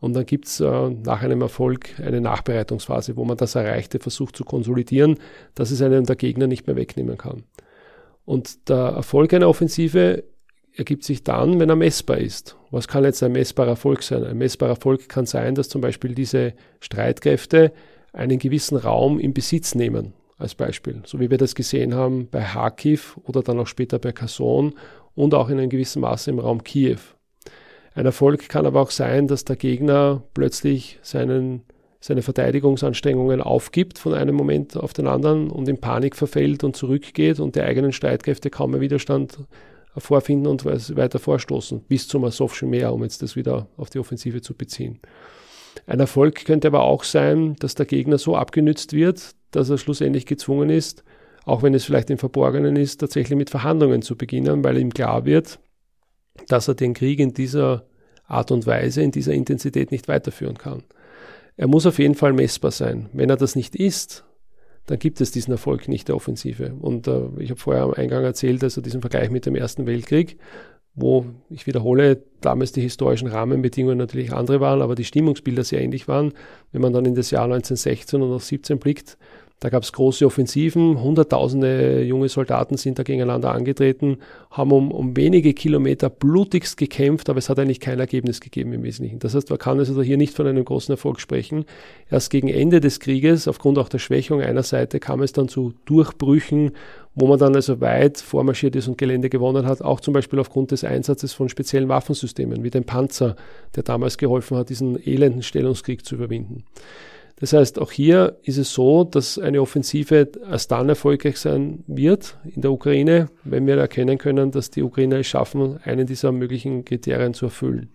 B: Und dann gibt es äh, nach einem Erfolg eine Nachbereitungsphase, wo man das Erreichte versucht zu konsolidieren, dass es einem der Gegner nicht mehr wegnehmen kann. Und der Erfolg einer Offensive ergibt sich dann, wenn er messbar ist. Was kann jetzt ein messbarer Erfolg sein? Ein messbarer Erfolg kann sein, dass zum Beispiel diese Streitkräfte einen gewissen Raum in Besitz nehmen, als Beispiel. So wie wir das gesehen haben bei Kharkiv oder dann auch später bei Kherson und auch in einem gewissen Maße im Raum Kiew. Ein Erfolg kann aber auch sein, dass der Gegner plötzlich seinen, seine Verteidigungsanstrengungen aufgibt von einem Moment auf den anderen und in Panik verfällt und zurückgeht und die eigenen Streitkräfte kaum mehr Widerstand vorfinden und weiter vorstoßen, bis zum Asowschen Meer, um jetzt das wieder auf die Offensive zu beziehen. Ein Erfolg könnte aber auch sein, dass der Gegner so abgenützt wird, dass er schlussendlich gezwungen ist, auch wenn es vielleicht im Verborgenen ist, tatsächlich mit Verhandlungen zu beginnen, weil ihm klar wird, dass er den Krieg in dieser Art und Weise, in dieser Intensität nicht weiterführen kann. Er muss auf jeden Fall messbar sein. Wenn er das nicht ist, dann gibt es diesen Erfolg nicht der Offensive. Und äh, ich habe vorher am Eingang erzählt, also diesen Vergleich mit dem Ersten Weltkrieg, wo, ich wiederhole, damals die historischen Rahmenbedingungen natürlich andere waren, aber die Stimmungsbilder sehr ähnlich waren. Wenn man dann in das Jahr 1916 und 17 blickt, da gab es große Offensiven, hunderttausende junge Soldaten sind da gegeneinander angetreten, haben um, um wenige Kilometer blutigst gekämpft, aber es hat eigentlich kein Ergebnis gegeben im Wesentlichen. Das heißt, man kann also hier nicht von einem großen Erfolg sprechen. Erst gegen Ende des Krieges, aufgrund auch der Schwächung einer Seite, kam es dann zu Durchbrüchen, wo man dann also weit vormarschiert ist und Gelände gewonnen hat, auch zum Beispiel aufgrund des Einsatzes von speziellen Waffensystemen, wie dem Panzer, der damals geholfen hat, diesen elenden Stellungskrieg zu überwinden. Das heißt, auch hier ist es so, dass eine Offensive erst dann erfolgreich sein wird in der Ukraine, wenn wir erkennen können, dass die Ukrainer es schaffen, einen dieser möglichen Kriterien zu erfüllen.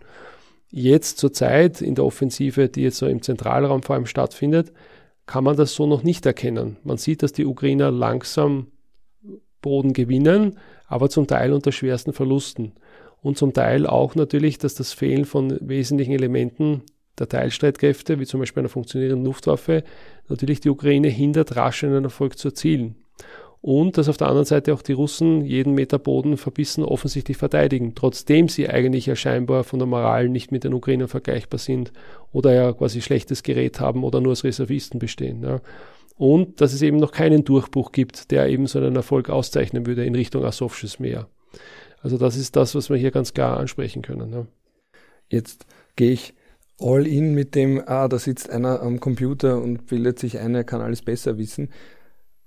B: Jetzt zur Zeit in der Offensive, die jetzt so im Zentralraum vor allem stattfindet, kann man das so noch nicht erkennen. Man sieht, dass die Ukrainer langsam Boden gewinnen, aber zum Teil unter schwersten Verlusten. Und zum Teil auch natürlich, dass das Fehlen von wesentlichen Elementen der Teilstreitkräfte, wie zum Beispiel einer funktionierenden Luftwaffe, natürlich die Ukraine hindert, rasch einen Erfolg zu erzielen. Und dass auf der anderen Seite auch die Russen jeden Meter Boden verbissen offensichtlich verteidigen, trotzdem sie eigentlich ja scheinbar von der Moral nicht mit den Ukrainern vergleichbar sind oder ja quasi schlechtes Gerät haben oder nur als Reservisten bestehen. Ja. Und dass es eben noch keinen Durchbruch gibt, der eben so einen Erfolg auszeichnen würde in Richtung Asowsches Meer. Also das ist das, was wir hier ganz klar ansprechen können. Ja.
A: Jetzt gehe ich all in mit dem, ah, da sitzt einer am Computer und bildet sich ein, er kann alles besser wissen.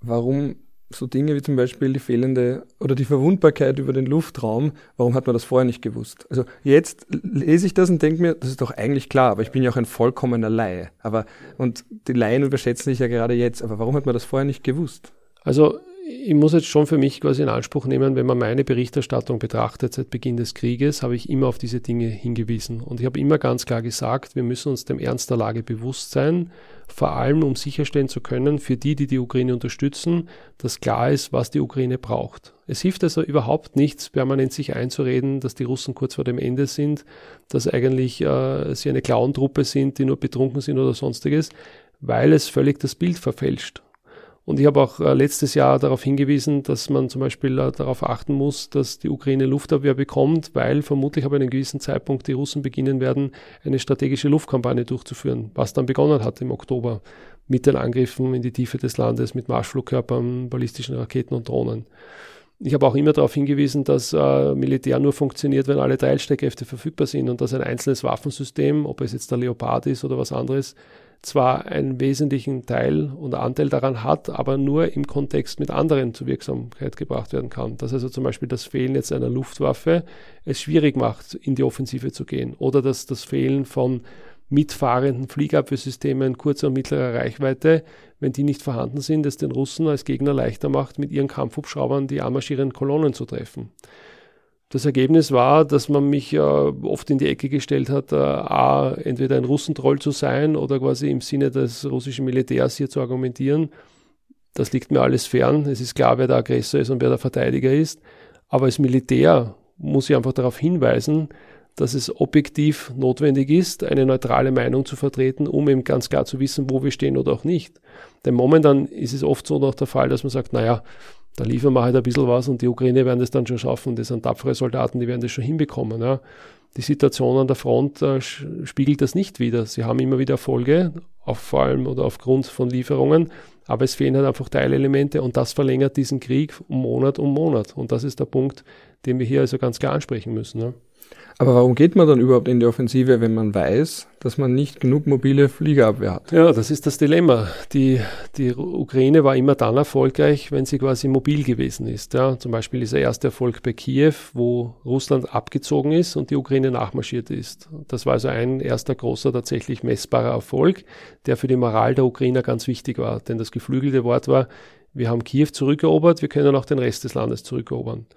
A: Warum so Dinge wie zum Beispiel die fehlende oder die Verwundbarkeit über den Luftraum, warum hat man das vorher nicht gewusst? Also jetzt lese ich das und denke mir, das ist doch eigentlich klar, aber ich bin ja auch ein vollkommener Laie. Aber, und die Laien überschätzen sich ja gerade jetzt, aber warum hat man das vorher nicht gewusst?
B: Also ich muss jetzt schon für mich quasi in Anspruch nehmen, wenn man meine Berichterstattung betrachtet seit Beginn des Krieges, habe ich immer auf diese Dinge hingewiesen. Und ich habe immer ganz klar gesagt, wir müssen uns dem Ernst der Lage bewusst sein, vor allem um sicherstellen zu können, für die, die die Ukraine unterstützen, dass klar ist, was die Ukraine braucht. Es hilft also überhaupt nichts, permanent sich einzureden, dass die Russen kurz vor dem Ende sind, dass eigentlich äh, sie eine Clown-Truppe sind, die nur betrunken sind oder sonstiges, weil es völlig das Bild verfälscht. Und ich habe auch äh, letztes Jahr darauf hingewiesen, dass man zum Beispiel äh, darauf achten muss, dass die Ukraine Luftabwehr bekommt, weil vermutlich ab einem gewissen Zeitpunkt die Russen beginnen werden, eine strategische Luftkampagne durchzuführen, was dann begonnen hat im Oktober mit den Angriffen in die Tiefe des Landes, mit Marschflugkörpern, ballistischen Raketen und Drohnen. Ich habe auch immer darauf hingewiesen, dass äh, Militär nur funktioniert, wenn alle Teilstreitkräfte verfügbar sind und dass ein einzelnes Waffensystem, ob es jetzt der Leopard ist oder was anderes, zwar einen wesentlichen Teil und Anteil daran hat, aber nur im Kontext mit anderen zur Wirksamkeit gebracht werden kann. Dass also zum Beispiel das Fehlen jetzt einer Luftwaffe es schwierig macht, in die Offensive zu gehen. Oder dass das Fehlen von mitfahrenden Fliegerabwehrsystemen kurzer und mittlerer Reichweite, wenn die nicht vorhanden sind, es den Russen als Gegner leichter macht, mit ihren Kampfhubschraubern die anmarschierenden Kolonnen zu treffen. Das Ergebnis war, dass man mich äh, oft in die Ecke gestellt hat, äh, A, entweder ein Russentroll zu sein oder quasi im Sinne des russischen Militärs hier zu argumentieren. Das liegt mir alles fern. Es ist klar, wer der Aggressor ist und wer der Verteidiger ist. Aber als Militär muss ich einfach darauf hinweisen, dass es objektiv notwendig ist, eine neutrale Meinung zu vertreten, um eben ganz klar zu wissen, wo wir stehen oder auch nicht. Denn momentan ist es oft so noch der Fall, dass man sagt, naja, da liefern wir halt ein bisschen was und die Ukraine werden das dann schon schaffen. Das sind tapfere Soldaten, die werden das schon hinbekommen. Ja. Die Situation an der Front äh, spiegelt das nicht wieder. Sie haben immer wieder Erfolge, auf, vor allem oder aufgrund von Lieferungen, aber es fehlen halt einfach Teilelemente und das verlängert diesen Krieg um Monat um Monat. Und das ist der Punkt, den wir hier also ganz klar ansprechen müssen. Ja.
A: Aber warum geht man dann überhaupt in die Offensive, wenn man weiß, dass man nicht genug mobile Fliegerabwehr hat?
B: Ja, das ist das Dilemma. Die, die Ukraine war immer dann erfolgreich, wenn sie quasi mobil gewesen ist. Ja, zum Beispiel dieser erste Erfolg bei Kiew, wo Russland abgezogen ist und die Ukraine nachmarschiert ist. Das war also ein erster großer, tatsächlich messbarer Erfolg, der für die Moral der Ukrainer ganz wichtig war. Denn das geflügelte Wort war, wir haben Kiew zurückerobert, wir können auch den Rest des Landes zurückerobern.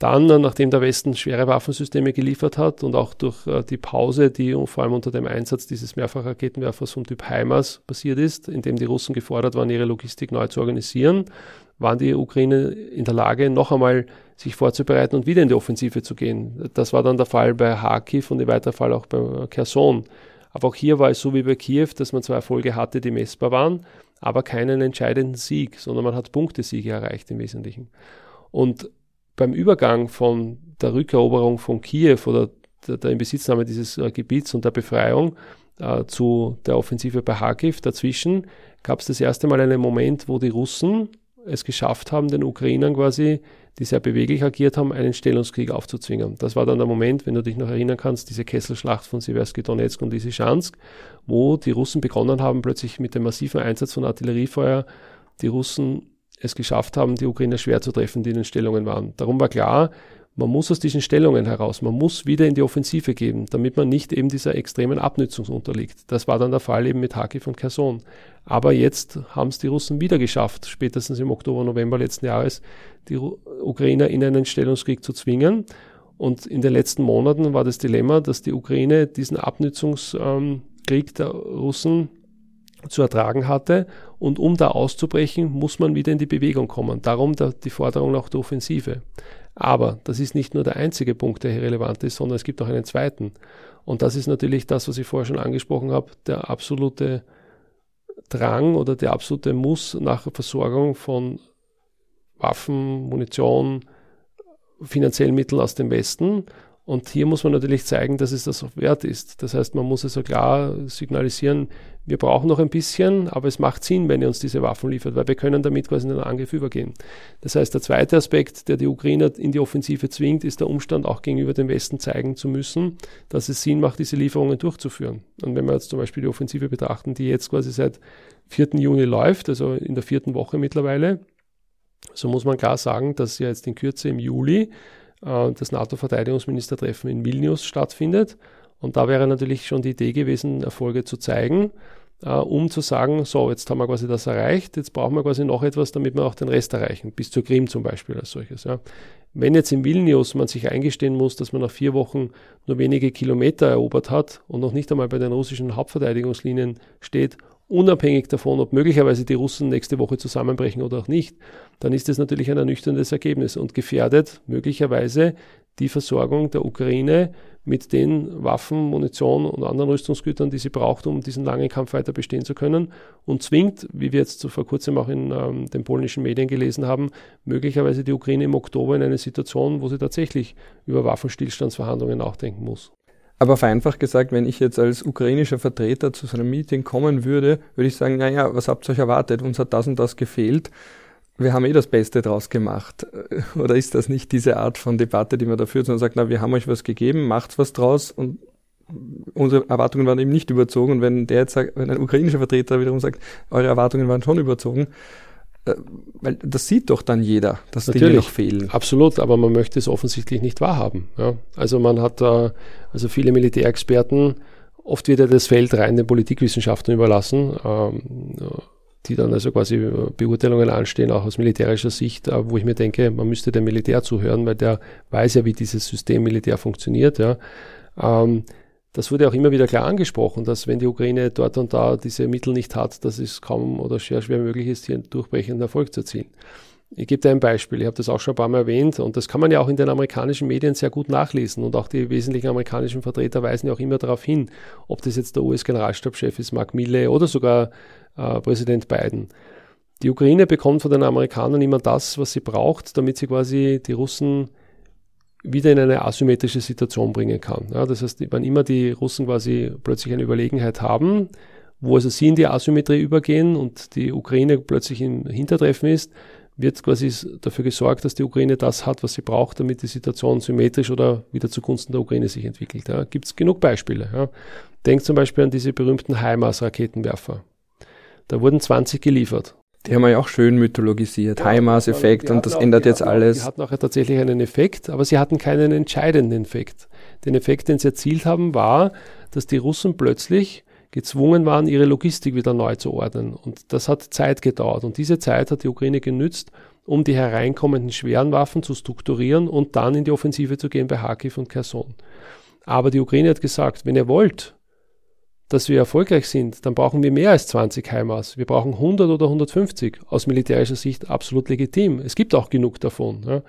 B: Dann, nachdem der Westen schwere Waffensysteme geliefert hat und auch durch äh, die Pause, die vor allem unter dem Einsatz dieses Mehrfachraketenwerfers vom Typ HIMARS passiert ist, in dem die Russen gefordert waren, ihre Logistik neu zu organisieren, waren die Ukraine in der Lage, noch einmal sich vorzubereiten und wieder in die Offensive zu gehen. Das war dann der Fall bei Kharkiv und im weiteren Fall auch bei Kherson. Aber auch hier war es so wie bei Kiew, dass man zwar Erfolge hatte, die messbar waren, aber keinen entscheidenden Sieg, sondern man hat Punktesiege erreicht im Wesentlichen. Und beim Übergang von der Rückeroberung von Kiew oder der, der Inbesitznahme dieses äh, Gebiets und der Befreiung äh, zu der Offensive bei Kharkiv dazwischen gab es das erste Mal einen Moment, wo die Russen es geschafft haben, den Ukrainern quasi, die sehr beweglich agiert haben, einen Stellungskrieg aufzuzwingen. Das war dann der Moment, wenn du dich noch erinnern kannst, diese Kesselschlacht von Seversky Donetsk und Lysychansk, wo die Russen begonnen haben, plötzlich mit dem massiven Einsatz von Artilleriefeuer die Russen es geschafft haben, die Ukrainer schwer zu treffen, die in den Stellungen waren. Darum war klar, man muss aus diesen Stellungen heraus, man muss wieder in die Offensive gehen, damit man nicht eben dieser extremen Abnützung unterliegt. Das war dann der Fall eben mit Kharkiv und Kherson. Aber jetzt haben es die Russen wieder geschafft, spätestens im Oktober, November letzten Jahres, die Ukrainer in einen Stellungskrieg zu zwingen. Und in den letzten Monaten war das Dilemma, dass die Ukraine diesen Abnützungskrieg der Russen zu ertragen hatte. Und um da auszubrechen, muss man wieder in die Bewegung kommen. Darum die Forderung nach der Offensive. Aber das ist nicht nur der einzige Punkt, der hier relevant ist, sondern es gibt auch einen zweiten. Und das ist natürlich das, was ich vorher schon angesprochen habe, der absolute Drang oder der absolute Muss nach Versorgung von Waffen, Munition, finanziellen Mitteln aus dem Westen. Und hier muss man natürlich zeigen, dass es das auch wert ist. Das heißt, man muss also klar signalisieren, wir brauchen noch ein bisschen, aber es macht Sinn, wenn ihr uns diese Waffen liefert, weil wir können damit quasi in den Angriff übergehen. Das heißt, der zweite Aspekt, der die Ukrainer in die Offensive zwingt, ist der Umstand, auch gegenüber dem Westen zeigen zu müssen, dass es Sinn macht, diese Lieferungen durchzuführen. Und wenn wir jetzt zum Beispiel die Offensive betrachten, die jetzt quasi seit 4. Juni läuft, also in der vierten Woche mittlerweile, so muss man klar sagen, dass ja jetzt in Kürze im Juli äh, das NATO-Verteidigungsministertreffen in Vilnius stattfindet. Und da wäre natürlich schon die Idee gewesen, Erfolge zu zeigen, äh, um zu sagen, so, jetzt haben wir quasi das erreicht, jetzt brauchen wir quasi noch etwas, damit wir auch den Rest erreichen, bis zur Krim zum Beispiel als solches. Ja. Wenn jetzt in Vilnius man sich eingestehen muss, dass man nach vier Wochen nur wenige Kilometer erobert hat und noch nicht einmal bei den russischen Hauptverteidigungslinien steht unabhängig davon, ob möglicherweise die Russen nächste Woche zusammenbrechen oder auch nicht, dann ist das natürlich ein ernüchterndes Ergebnis und gefährdet möglicherweise die Versorgung der Ukraine mit den Waffen, Munition und anderen Rüstungsgütern, die sie braucht, um diesen langen Kampf weiter bestehen zu können und zwingt, wie wir jetzt vor kurzem auch in ähm, den polnischen Medien gelesen haben, möglicherweise die Ukraine im Oktober in eine Situation, wo sie tatsächlich über Waffenstillstandsverhandlungen nachdenken muss.
A: Aber vereinfacht gesagt, wenn ich jetzt als ukrainischer Vertreter zu so einem Meeting kommen würde, würde ich sagen, naja, was habt ihr euch erwartet? Uns hat das und das gefehlt. Wir haben eh das Beste draus gemacht. Oder ist das nicht diese Art von Debatte, die man da führt, sondern sagt, na, wir haben euch was gegeben, macht was draus und unsere Erwartungen waren eben nicht überzogen. Und wenn der jetzt sagt, wenn ein ukrainischer Vertreter wiederum sagt, eure Erwartungen waren schon überzogen, äh, weil das sieht doch dann jeder, dass
B: Natürlich,
A: Dinge noch fehlen.
B: Absolut, aber man möchte es offensichtlich nicht wahrhaben. Ja. Also man hat da, also viele Militärexperten, oft wird ja das Feld rein den Politikwissenschaftlern überlassen, ähm, die dann also quasi Beurteilungen anstehen, auch aus militärischer Sicht, äh, wo ich mir denke, man müsste dem Militär zuhören, weil der weiß ja, wie dieses System Militär funktioniert. Ja. Ähm, das wurde auch immer wieder klar angesprochen, dass wenn die Ukraine dort und da diese Mittel nicht hat, dass es kaum oder sehr schwer möglich ist, hier einen durchbrechenden Erfolg zu erzielen. Ich gebe dir ein Beispiel, ich habe das auch schon ein paar Mal erwähnt und das kann man ja auch in den amerikanischen Medien sehr gut nachlesen und auch die wesentlichen amerikanischen Vertreter weisen ja auch immer darauf hin, ob das jetzt der US-Generalstabschef ist, Mark Milley oder sogar äh, Präsident Biden. Die Ukraine bekommt von den Amerikanern immer das, was sie braucht, damit sie quasi die Russen wieder in eine asymmetrische Situation bringen kann. Ja, das heißt, wann immer die Russen quasi plötzlich eine Überlegenheit haben, wo also sie in die Asymmetrie übergehen und die Ukraine plötzlich im Hintertreffen ist, wird quasi dafür gesorgt, dass die Ukraine das hat, was sie braucht, damit die Situation symmetrisch oder wieder zugunsten der Ukraine sich entwickelt. Ja, Gibt es genug Beispiele. Ja. Denkt zum Beispiel an diese berühmten HIMARS-Raketenwerfer. Da wurden 20 geliefert.
A: Die haben wir ja auch schön mythologisiert. Ja, HIMARS-Effekt und das auch, ändert jetzt alles.
B: Die hatten auch tatsächlich einen Effekt, aber sie hatten keinen entscheidenden Effekt. Den Effekt, den sie erzielt haben, war, dass die Russen plötzlich gezwungen waren, ihre Logistik wieder neu zu ordnen. Und das hat Zeit gedauert. Und diese Zeit hat die Ukraine genützt, um die hereinkommenden schweren Waffen zu strukturieren und dann in die Offensive zu gehen bei Kharkiv und Kherson. Aber die Ukraine hat gesagt, wenn ihr wollt, dass wir erfolgreich sind, dann brauchen wir mehr als 20 HIMARS. Wir brauchen 100 oder 150. Aus militärischer Sicht absolut legitim. Es gibt auch genug davon. Ja.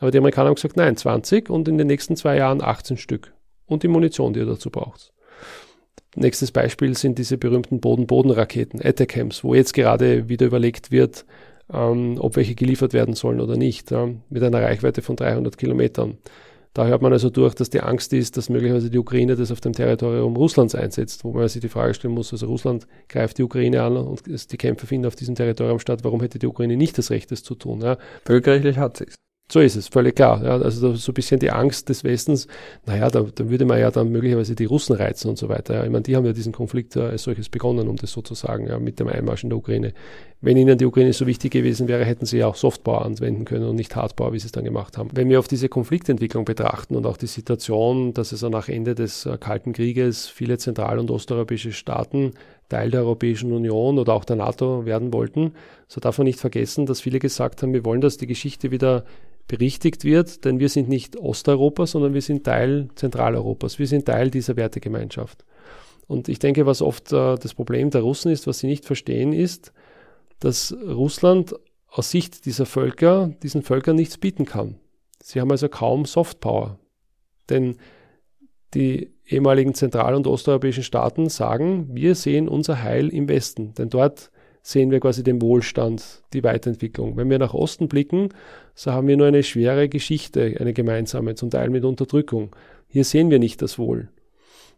B: Aber die Amerikaner haben gesagt, nein, 20 und in den nächsten zwei Jahren 18 Stück. Und die Munition, die ihr dazu braucht. Nächstes Beispiel sind diese berühmten Boden-Boden-Raketen, ATACMS, wo jetzt gerade wieder überlegt wird, ähm, ob welche geliefert werden sollen oder nicht, ja, mit einer Reichweite von 300 Kilometern. Da hört man also durch, dass die Angst ist, dass möglicherweise die Ukraine das auf dem Territorium Russlands einsetzt, wo man sich die Frage stellen muss, also Russland greift die Ukraine an und die Kämpfe finden auf diesem Territorium statt, warum hätte die Ukraine nicht das Recht, das zu tun? Ja?
A: Völkerrechtlich hat sie es.
B: So ist es, völlig klar. Ja, also so ein bisschen die Angst des Westens, naja, da, da würde man ja dann möglicherweise die Russen reizen und so weiter. Ja. Ich meine, die haben ja diesen Konflikt ja als solches begonnen, um das so zu sagen, ja, mit dem Einmarsch in der Ukraine. Wenn ihnen die Ukraine so wichtig gewesen wäre, hätten sie ja auch Softbau anwenden können und nicht Hardbau, wie sie es dann gemacht haben. Wenn wir auf diese Konfliktentwicklung betrachten und auch die Situation, dass es nach Ende des äh, Kalten Krieges viele zentral- und osteuropäische Staaten Teil der Europäischen Union oder auch der NATO werden wollten, so darf man nicht vergessen, dass viele gesagt haben, wir wollen, dass die Geschichte wieder berichtigt wird, denn wir sind nicht Osteuropa, sondern wir sind Teil Zentraleuropas. Wir sind Teil dieser Wertegemeinschaft. Und ich denke, was oft äh, das Problem der Russen ist, was sie nicht verstehen, ist, dass Russland aus Sicht dieser Völker diesen Völkern nichts bieten kann. Sie haben also kaum Softpower. Denn die ehemaligen zentral- und osteuropäischen Staaten sagen, wir sehen unser Heil im Westen. Denn dort sehen wir quasi den Wohlstand, die Weiterentwicklung. Wenn wir nach Osten blicken, so haben wir nur eine schwere Geschichte, eine gemeinsame, zum Teil mit Unterdrückung. Hier sehen wir nicht das Wohl.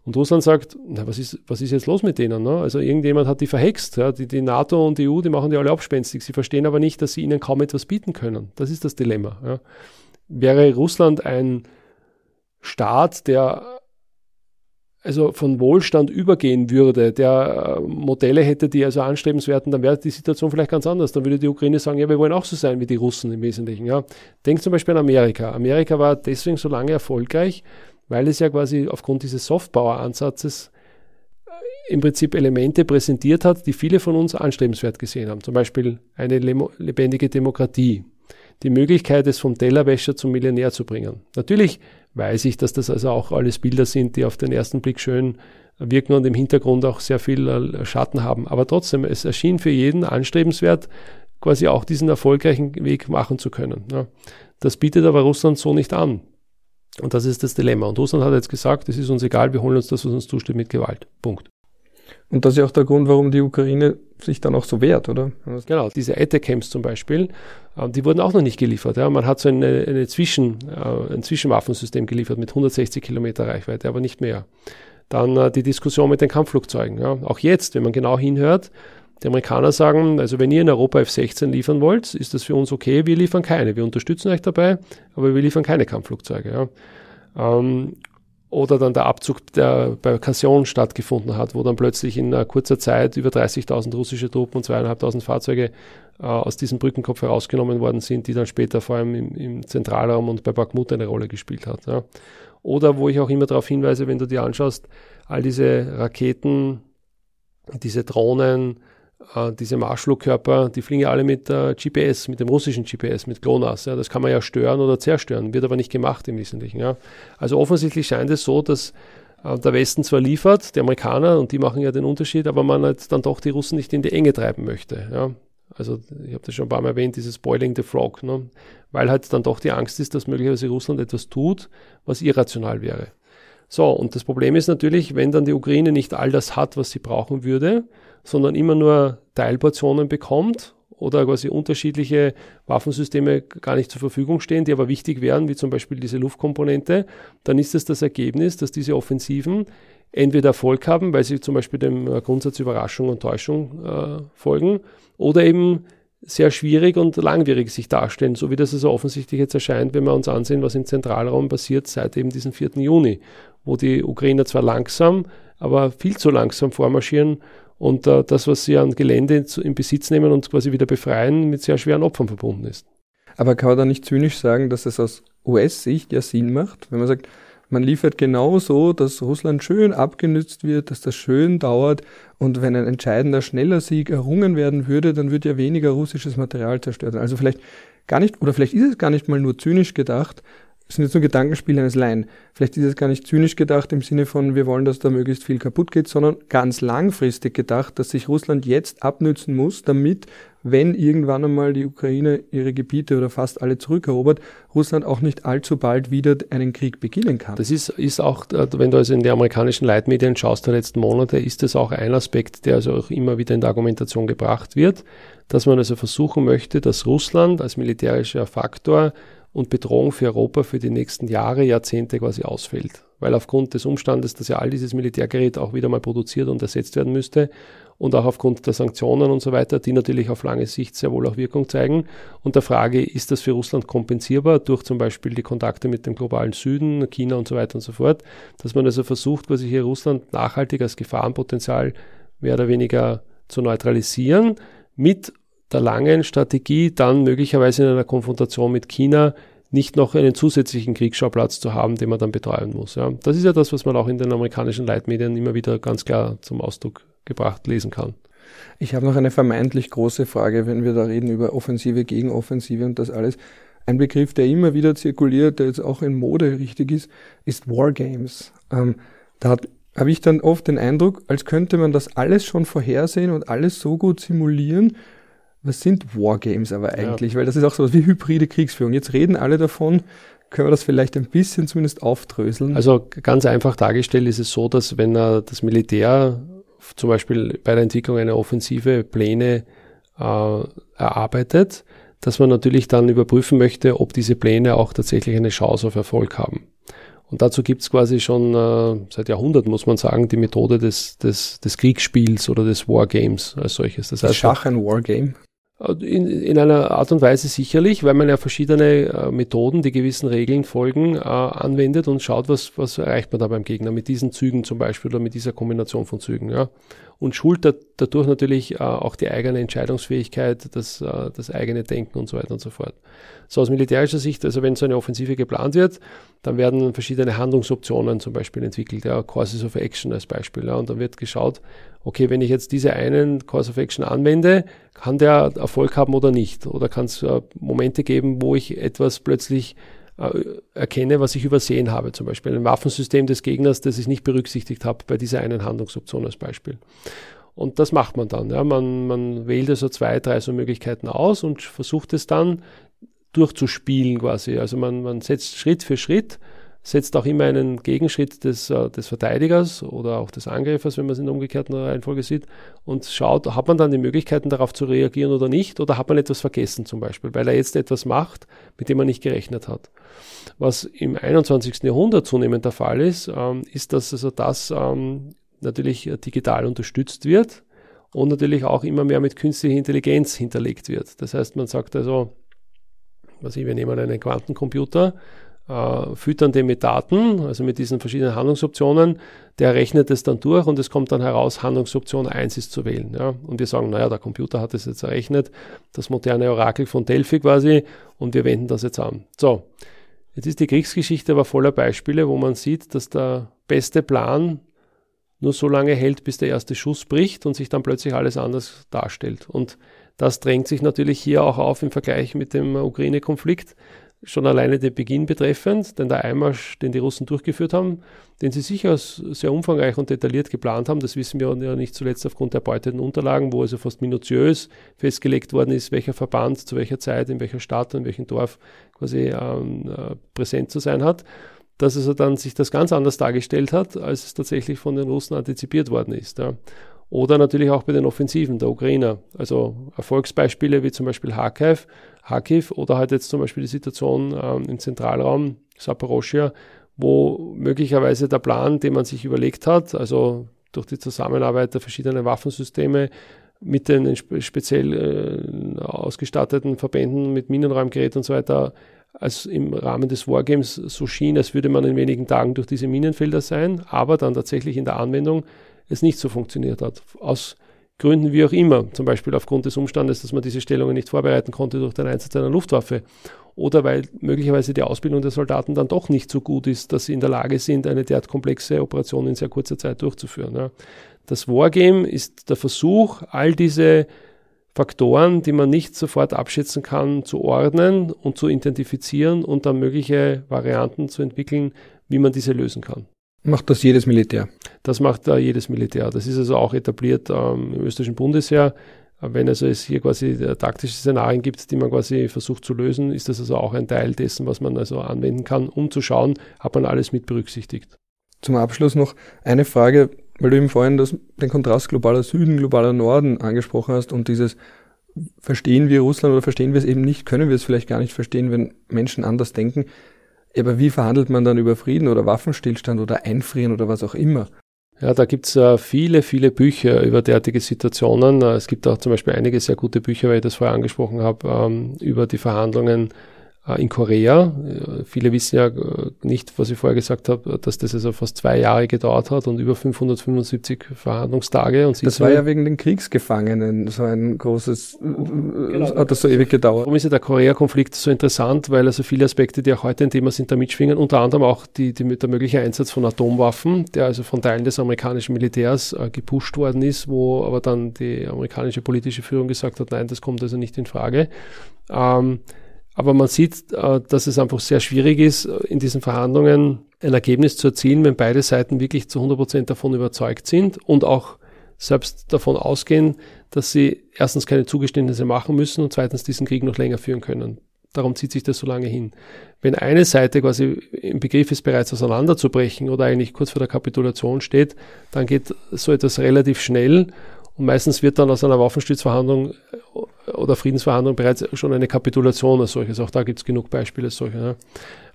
B: Und Russland sagt, na, was ist, was ist jetzt los mit denen? Ne? Also irgendjemand hat die verhext. Ja? Die, die NATO und die EU, die machen die alle abspenstig. Sie verstehen aber nicht, dass sie ihnen kaum etwas bieten können. Das ist das Dilemma. Ja? Wäre Russland ein Staat, der also von Wohlstand übergehen würde, der äh, Modelle hätte, die also anstrebenswerten, dann wäre die Situation vielleicht ganz anders. Dann würde die Ukraine sagen, ja, wir wollen auch so sein wie die Russen im Wesentlichen. Ja. Denkt zum Beispiel an Amerika. Amerika war deswegen so lange erfolgreich, weil es ja quasi aufgrund dieses Softpower-Ansatzes äh, im Prinzip Elemente präsentiert hat, die viele von uns anstrebenswert gesehen haben. Zum Beispiel eine lebendige Demokratie, die Möglichkeit, es vom Tellerwäscher zum Millionär zu bringen. Natürlich weiß ich, dass das also auch alles Bilder sind, die auf den ersten Blick schön wirken und im Hintergrund auch sehr viel äh, Schatten haben. Aber trotzdem, es erschien für jeden anstrebenswert, quasi auch diesen erfolgreichen Weg machen zu können. Das bietet aber Russland so nicht an. Und das ist das Dilemma. Und Russland hat jetzt gesagt, es ist uns egal, wir holen uns das, was uns zusteht, mit Gewalt. Punkt.
A: Und das ist ja auch der Grund, warum die Ukraine sich dann auch so wehrt, oder?
B: Genau, diese ATACMs zum Beispiel, äh, die wurden auch noch nicht geliefert. Man hat so eine, eine Zwischen, äh, ein Zwischenwaffensystem geliefert mit 160 Kilometer Reichweite, aber nicht mehr. Dann äh, die Diskussion mit den Kampfflugzeugen. Auch jetzt, wenn man genau hinhört, die Amerikaner sagen, also wenn ihr in Europa F-16 liefern wollt, ist das für uns okay, wir liefern keine. Wir unterstützen euch dabei, aber wir liefern keine Kampfflugzeuge. Ähm, oder dann der Abzug, der bei Kassion stattgefunden hat, wo dann plötzlich in kurzer Zeit über 30.000 russische Truppen und zweieinhalbtausend Fahrzeuge äh, aus diesem Brückenkopf herausgenommen worden sind, die dann später vor allem im, im Zentralraum und bei Bakhmut eine Rolle gespielt hat. Ja. Oder wo ich auch immer darauf hinweise, wenn du dir anschaust, all diese Raketen, diese Drohnen, äh, diese Marschflugkörper, die fliegen ja alle mit äh, GPS, mit dem russischen GPS, mit GLONASS. Ja. Das kann man ja stören oder zerstören, wird aber nicht gemacht im Wesentlichen. Ja. Also offensichtlich scheint es so, dass äh, der Westen zwar liefert, die Amerikaner, und die machen ja den Unterschied, aber man halt dann doch die Russen nicht in die Enge treiben möchte. Ja. Also ich habe das schon ein paar Mal erwähnt, dieses Boiling the Frog, ne? weil halt dann doch die Angst ist, dass möglicherweise Russland etwas tut, was irrational wäre. So, und das Problem ist natürlich, wenn dann die Ukraine nicht all das hat, was sie brauchen würde, sondern immer nur Teilportionen bekommt oder quasi unterschiedliche Waffensysteme gar nicht zur Verfügung stehen, die aber wichtig wären, wie zum Beispiel diese Luftkomponente, dann ist es das Ergebnis, dass diese Offensiven entweder Erfolg haben, weil sie zum Beispiel dem äh, Grundsatz Überraschung und Täuschung äh, folgen, oder eben sehr schwierig und langwierig sich darstellen, so wie das also offensichtlich jetzt erscheint, wenn wir uns ansehen, was im Zentralraum passiert seit eben diesem 4. Juni, wo die Ukrainer zwar langsam, aber viel zu langsam vormarschieren und äh, das, was sie an Gelände in Besitz nehmen und quasi wieder befreien, mit sehr schweren Opfern verbunden ist.
A: Aber kann man da nicht zynisch sagen, dass es aus US-Sicht ja Sinn macht, wenn man sagt, man liefert genau so, dass Russland schön abgenützt wird, dass das schön dauert und wenn ein entscheidender, schneller Sieg errungen werden würde, dann würde ja weniger russisches Material zerstört. Also vielleicht gar nicht, oder vielleicht ist es gar nicht mal nur zynisch gedacht, das sind jetzt nur Gedankenspiele eines Laien. Vielleicht ist es gar nicht zynisch gedacht im Sinne von, wir wollen, dass da möglichst viel kaputt geht, sondern ganz langfristig gedacht, dass sich Russland jetzt abnützen muss, damit, wenn irgendwann einmal die Ukraine ihre Gebiete oder fast alle zurückerobert, Russland auch nicht allzu bald wieder einen Krieg beginnen kann.
B: Das ist, ist auch, äh, wenn du also in die amerikanischen Leitmedien schaust der letzten Monate, ist das auch ein Aspekt, der also auch immer wieder in der Argumentation gebracht wird, dass man also versuchen möchte, dass Russland als militärischer Faktor und Bedrohung für Europa für die nächsten Jahre, Jahrzehnte quasi ausfällt. Weil aufgrund des Umstandes, dass ja all dieses Militärgerät auch wieder mal produziert und ersetzt werden müsste und auch aufgrund der Sanktionen und so weiter, die natürlich auf lange Sicht sehr wohl auch Wirkung zeigen. Und der Frage, ist das für Russland kompensierbar durch zum Beispiel die Kontakte mit dem globalen Süden, China und so weiter und so fort, dass man also versucht, quasi hier Russland nachhaltig als Gefahrenpotenzial mehr oder weniger zu neutralisieren mit der langen Strategie, dann möglicherweise in einer Konfrontation mit China nicht noch einen zusätzlichen Kriegsschauplatz zu haben, den man dann betreuen muss. Ja. Das ist ja das, was man auch in den amerikanischen Leitmedien immer wieder ganz klar zum Ausdruck gebracht lesen kann.
A: Ich habe noch eine vermeintlich große Frage, wenn wir da reden über Offensive, Gegenoffensive und das alles. Ein Begriff, der immer wieder zirkuliert, der jetzt auch in Mode richtig ist, ist Wargames. Ähm, da habe ich dann oft den Eindruck, als könnte man das alles schon vorhersehen und alles so gut simulieren, was sind Wargames aber eigentlich? Ja. Weil das ist auch so was wie hybride Kriegsführung. Jetzt reden alle davon, können wir das vielleicht ein bisschen zumindest aufdröseln?
B: Also ganz einfach dargestellt ist es so, dass wenn er das Militär zum Beispiel bei der Entwicklung einer Offensive Pläne äh, erarbeitet, dass man natürlich dann überprüfen möchte, ob diese Pläne auch tatsächlich eine Chance auf Erfolg haben. Und dazu gibt es quasi schon äh, seit Jahrhunderten, muss man sagen, die Methode des, des, des Kriegsspiels oder des Wargames als solches.
A: Das heißt, Schach ein Wargame?
B: In, in einer Art und Weise sicherlich, weil man ja verschiedene äh, Methoden, die gewissen Regeln folgen, äh, anwendet und schaut, was, was erreicht man da beim Gegner mit diesen Zügen zum Beispiel oder mit dieser Kombination von Zügen. Ja. Und schult da, dadurch natürlich äh, auch die eigene Entscheidungsfähigkeit, das, äh, das eigene Denken und so weiter und so fort. So aus militärischer Sicht, also wenn so eine Offensive geplant wird, dann werden verschiedene Handlungsoptionen zum Beispiel entwickelt, ja, Courses of Action als Beispiel. Ja, und dann wird geschaut, okay, wenn ich jetzt diese einen Course of Action anwende, kann der Erfolg haben oder nicht? Oder kann es äh, Momente geben, wo ich etwas plötzlich erkenne, was ich übersehen habe, zum Beispiel ein Waffensystem des Gegners, das ich nicht berücksichtigt habe bei dieser einen Handlungsoption als Beispiel. Und das macht man dann. Ja. Man, man wählt also zwei, drei so Möglichkeiten aus und versucht es dann durchzuspielen quasi. Also man, man setzt Schritt für Schritt setzt auch immer einen Gegenschritt des, äh, des Verteidigers oder auch des Angreifers, wenn man es in der umgekehrten Reihenfolge sieht, und schaut, hat man dann die Möglichkeiten darauf zu reagieren oder nicht, oder hat man etwas vergessen zum Beispiel, weil er jetzt etwas macht, mit dem man nicht gerechnet hat. Was im 21. Jahrhundert zunehmend der Fall ist, ähm, ist, dass also das ähm, natürlich digital unterstützt wird und natürlich auch immer mehr mit künstlicher Intelligenz hinterlegt wird. Das heißt, man sagt also, was ich, wir nehmen einen Quantencomputer, äh, füttern den mit Daten, also mit diesen verschiedenen Handlungsoptionen. Der rechnet es dann durch und es kommt dann heraus, Handlungsoption 1 ist zu wählen. Ja? Und wir sagen, naja, der Computer hat es jetzt errechnet, das moderne Orakel von Delphi quasi, und wir wenden das jetzt an. So, jetzt ist die Kriegsgeschichte aber voller Beispiele, wo man sieht, dass der beste Plan nur so lange hält, bis der erste Schuss bricht und sich dann plötzlich alles anders darstellt. Und das drängt sich natürlich hier auch auf im Vergleich mit dem Ukraine-Konflikt schon alleine den Beginn betreffend, denn der Einmarsch, den die Russen durchgeführt haben, den sie sicher sehr umfangreich und detailliert geplant haben, das wissen wir ja nicht zuletzt aufgrund der erbeuteten Unterlagen, wo also fast minutiös festgelegt worden ist, welcher Verband zu welcher Zeit, in welcher Stadt, in welchem Dorf quasi ähm, äh, präsent zu sein hat, dass also dann sich das ganz anders dargestellt hat, als es tatsächlich von den Russen antizipiert worden ist. Ja. Oder natürlich auch bei den Offensiven der Ukrainer. Also Erfolgsbeispiele wie zum Beispiel Kharkiv, Kharkiv oder halt jetzt zum Beispiel die Situation ähm, im Zentralraum Saporoschia, wo möglicherweise der Plan, den man sich überlegt hat, also durch die Zusammenarbeit der verschiedenen Waffensysteme mit den speziell äh, ausgestatteten Verbänden mit Minenräumgerät und so weiter, als im Rahmen des Wargames so schien, als würde man in wenigen Tagen durch diese Minenfelder sein, aber dann tatsächlich in der Anwendung es nicht so funktioniert hat. Aus Gründen wie auch immer, zum Beispiel aufgrund des Umstandes, dass man diese Stellungen nicht vorbereiten konnte durch den Einsatz einer Luftwaffe oder weil möglicherweise die Ausbildung der Soldaten dann doch nicht so gut ist, dass sie in der Lage sind, eine derart komplexe Operation in sehr kurzer Zeit durchzuführen. Ja. Das Wargame ist der Versuch, all diese Faktoren, die man nicht sofort abschätzen kann, zu ordnen und zu identifizieren und dann mögliche Varianten zu entwickeln, wie man diese lösen kann.
A: Macht das jedes Militär?
B: Das macht uh, jedes Militär. Das ist also auch etabliert ähm, im österreichischen Bundesheer. Wenn also es hier quasi äh, taktische Szenarien gibt, die man quasi versucht zu lösen, ist das also auch ein Teil dessen, was man also anwenden kann, um zu schauen, hat man alles mit berücksichtigt.
A: Zum Abschluss noch eine Frage, weil du eben vorhin das, den Kontrast globaler Süden, globaler Norden angesprochen hast und dieses verstehen wir Russland oder verstehen wir es eben nicht, können wir es vielleicht gar nicht verstehen, wenn Menschen anders denken. Aber wie verhandelt man dann über Frieden oder Waffenstillstand oder Einfrieren oder was auch immer?
B: Ja, da gibt's äh, viele, viele Bücher über derartige Situationen. Äh, es gibt auch zum Beispiel einige sehr gute Bücher, weil ich das vorher angesprochen habe, ähm, über die Verhandlungen in Korea. Äh, viele wissen ja äh, nicht, was ich vorher gesagt habe, dass das also fast zwei Jahre gedauert hat und über 575 Verhandlungstage. Und
A: das war ja wegen den Kriegsgefangenen so ein großes, genau. hat das so ewig gedauert.
B: Warum ist ja der Korea-Konflikt so interessant? Weil also viele Aspekte, die auch heute ein Thema sind, da mitschwingen, unter anderem auch die, die, der mögliche Einsatz von Atomwaffen, der also von Teilen des amerikanischen Militärs äh, gepusht worden ist, wo aber dann die amerikanische politische Führung gesagt hat, nein, das kommt also nicht in Frage. Ähm, aber man sieht, äh, dass es einfach sehr schwierig ist, äh, in diesen Verhandlungen ein Ergebnis zu erzielen, wenn beide Seiten wirklich zu 100 Prozent davon überzeugt sind und auch selbst davon ausgehen, dass sie erstens keine Zugeständnisse machen müssen und zweitens diesen Krieg noch länger führen können. Darum zieht sich das so lange hin. Wenn eine Seite quasi im Begriff ist, bereits auseinanderzubrechen oder eigentlich kurz vor der Kapitulation steht, dann geht so etwas relativ schnell und meistens wird dann aus einer Waffenstützverhandlung äh, oder Friedensverhandlung bereits schon eine Kapitulation als solches. Auch da gibt es genug Beispiele als solche. Ja.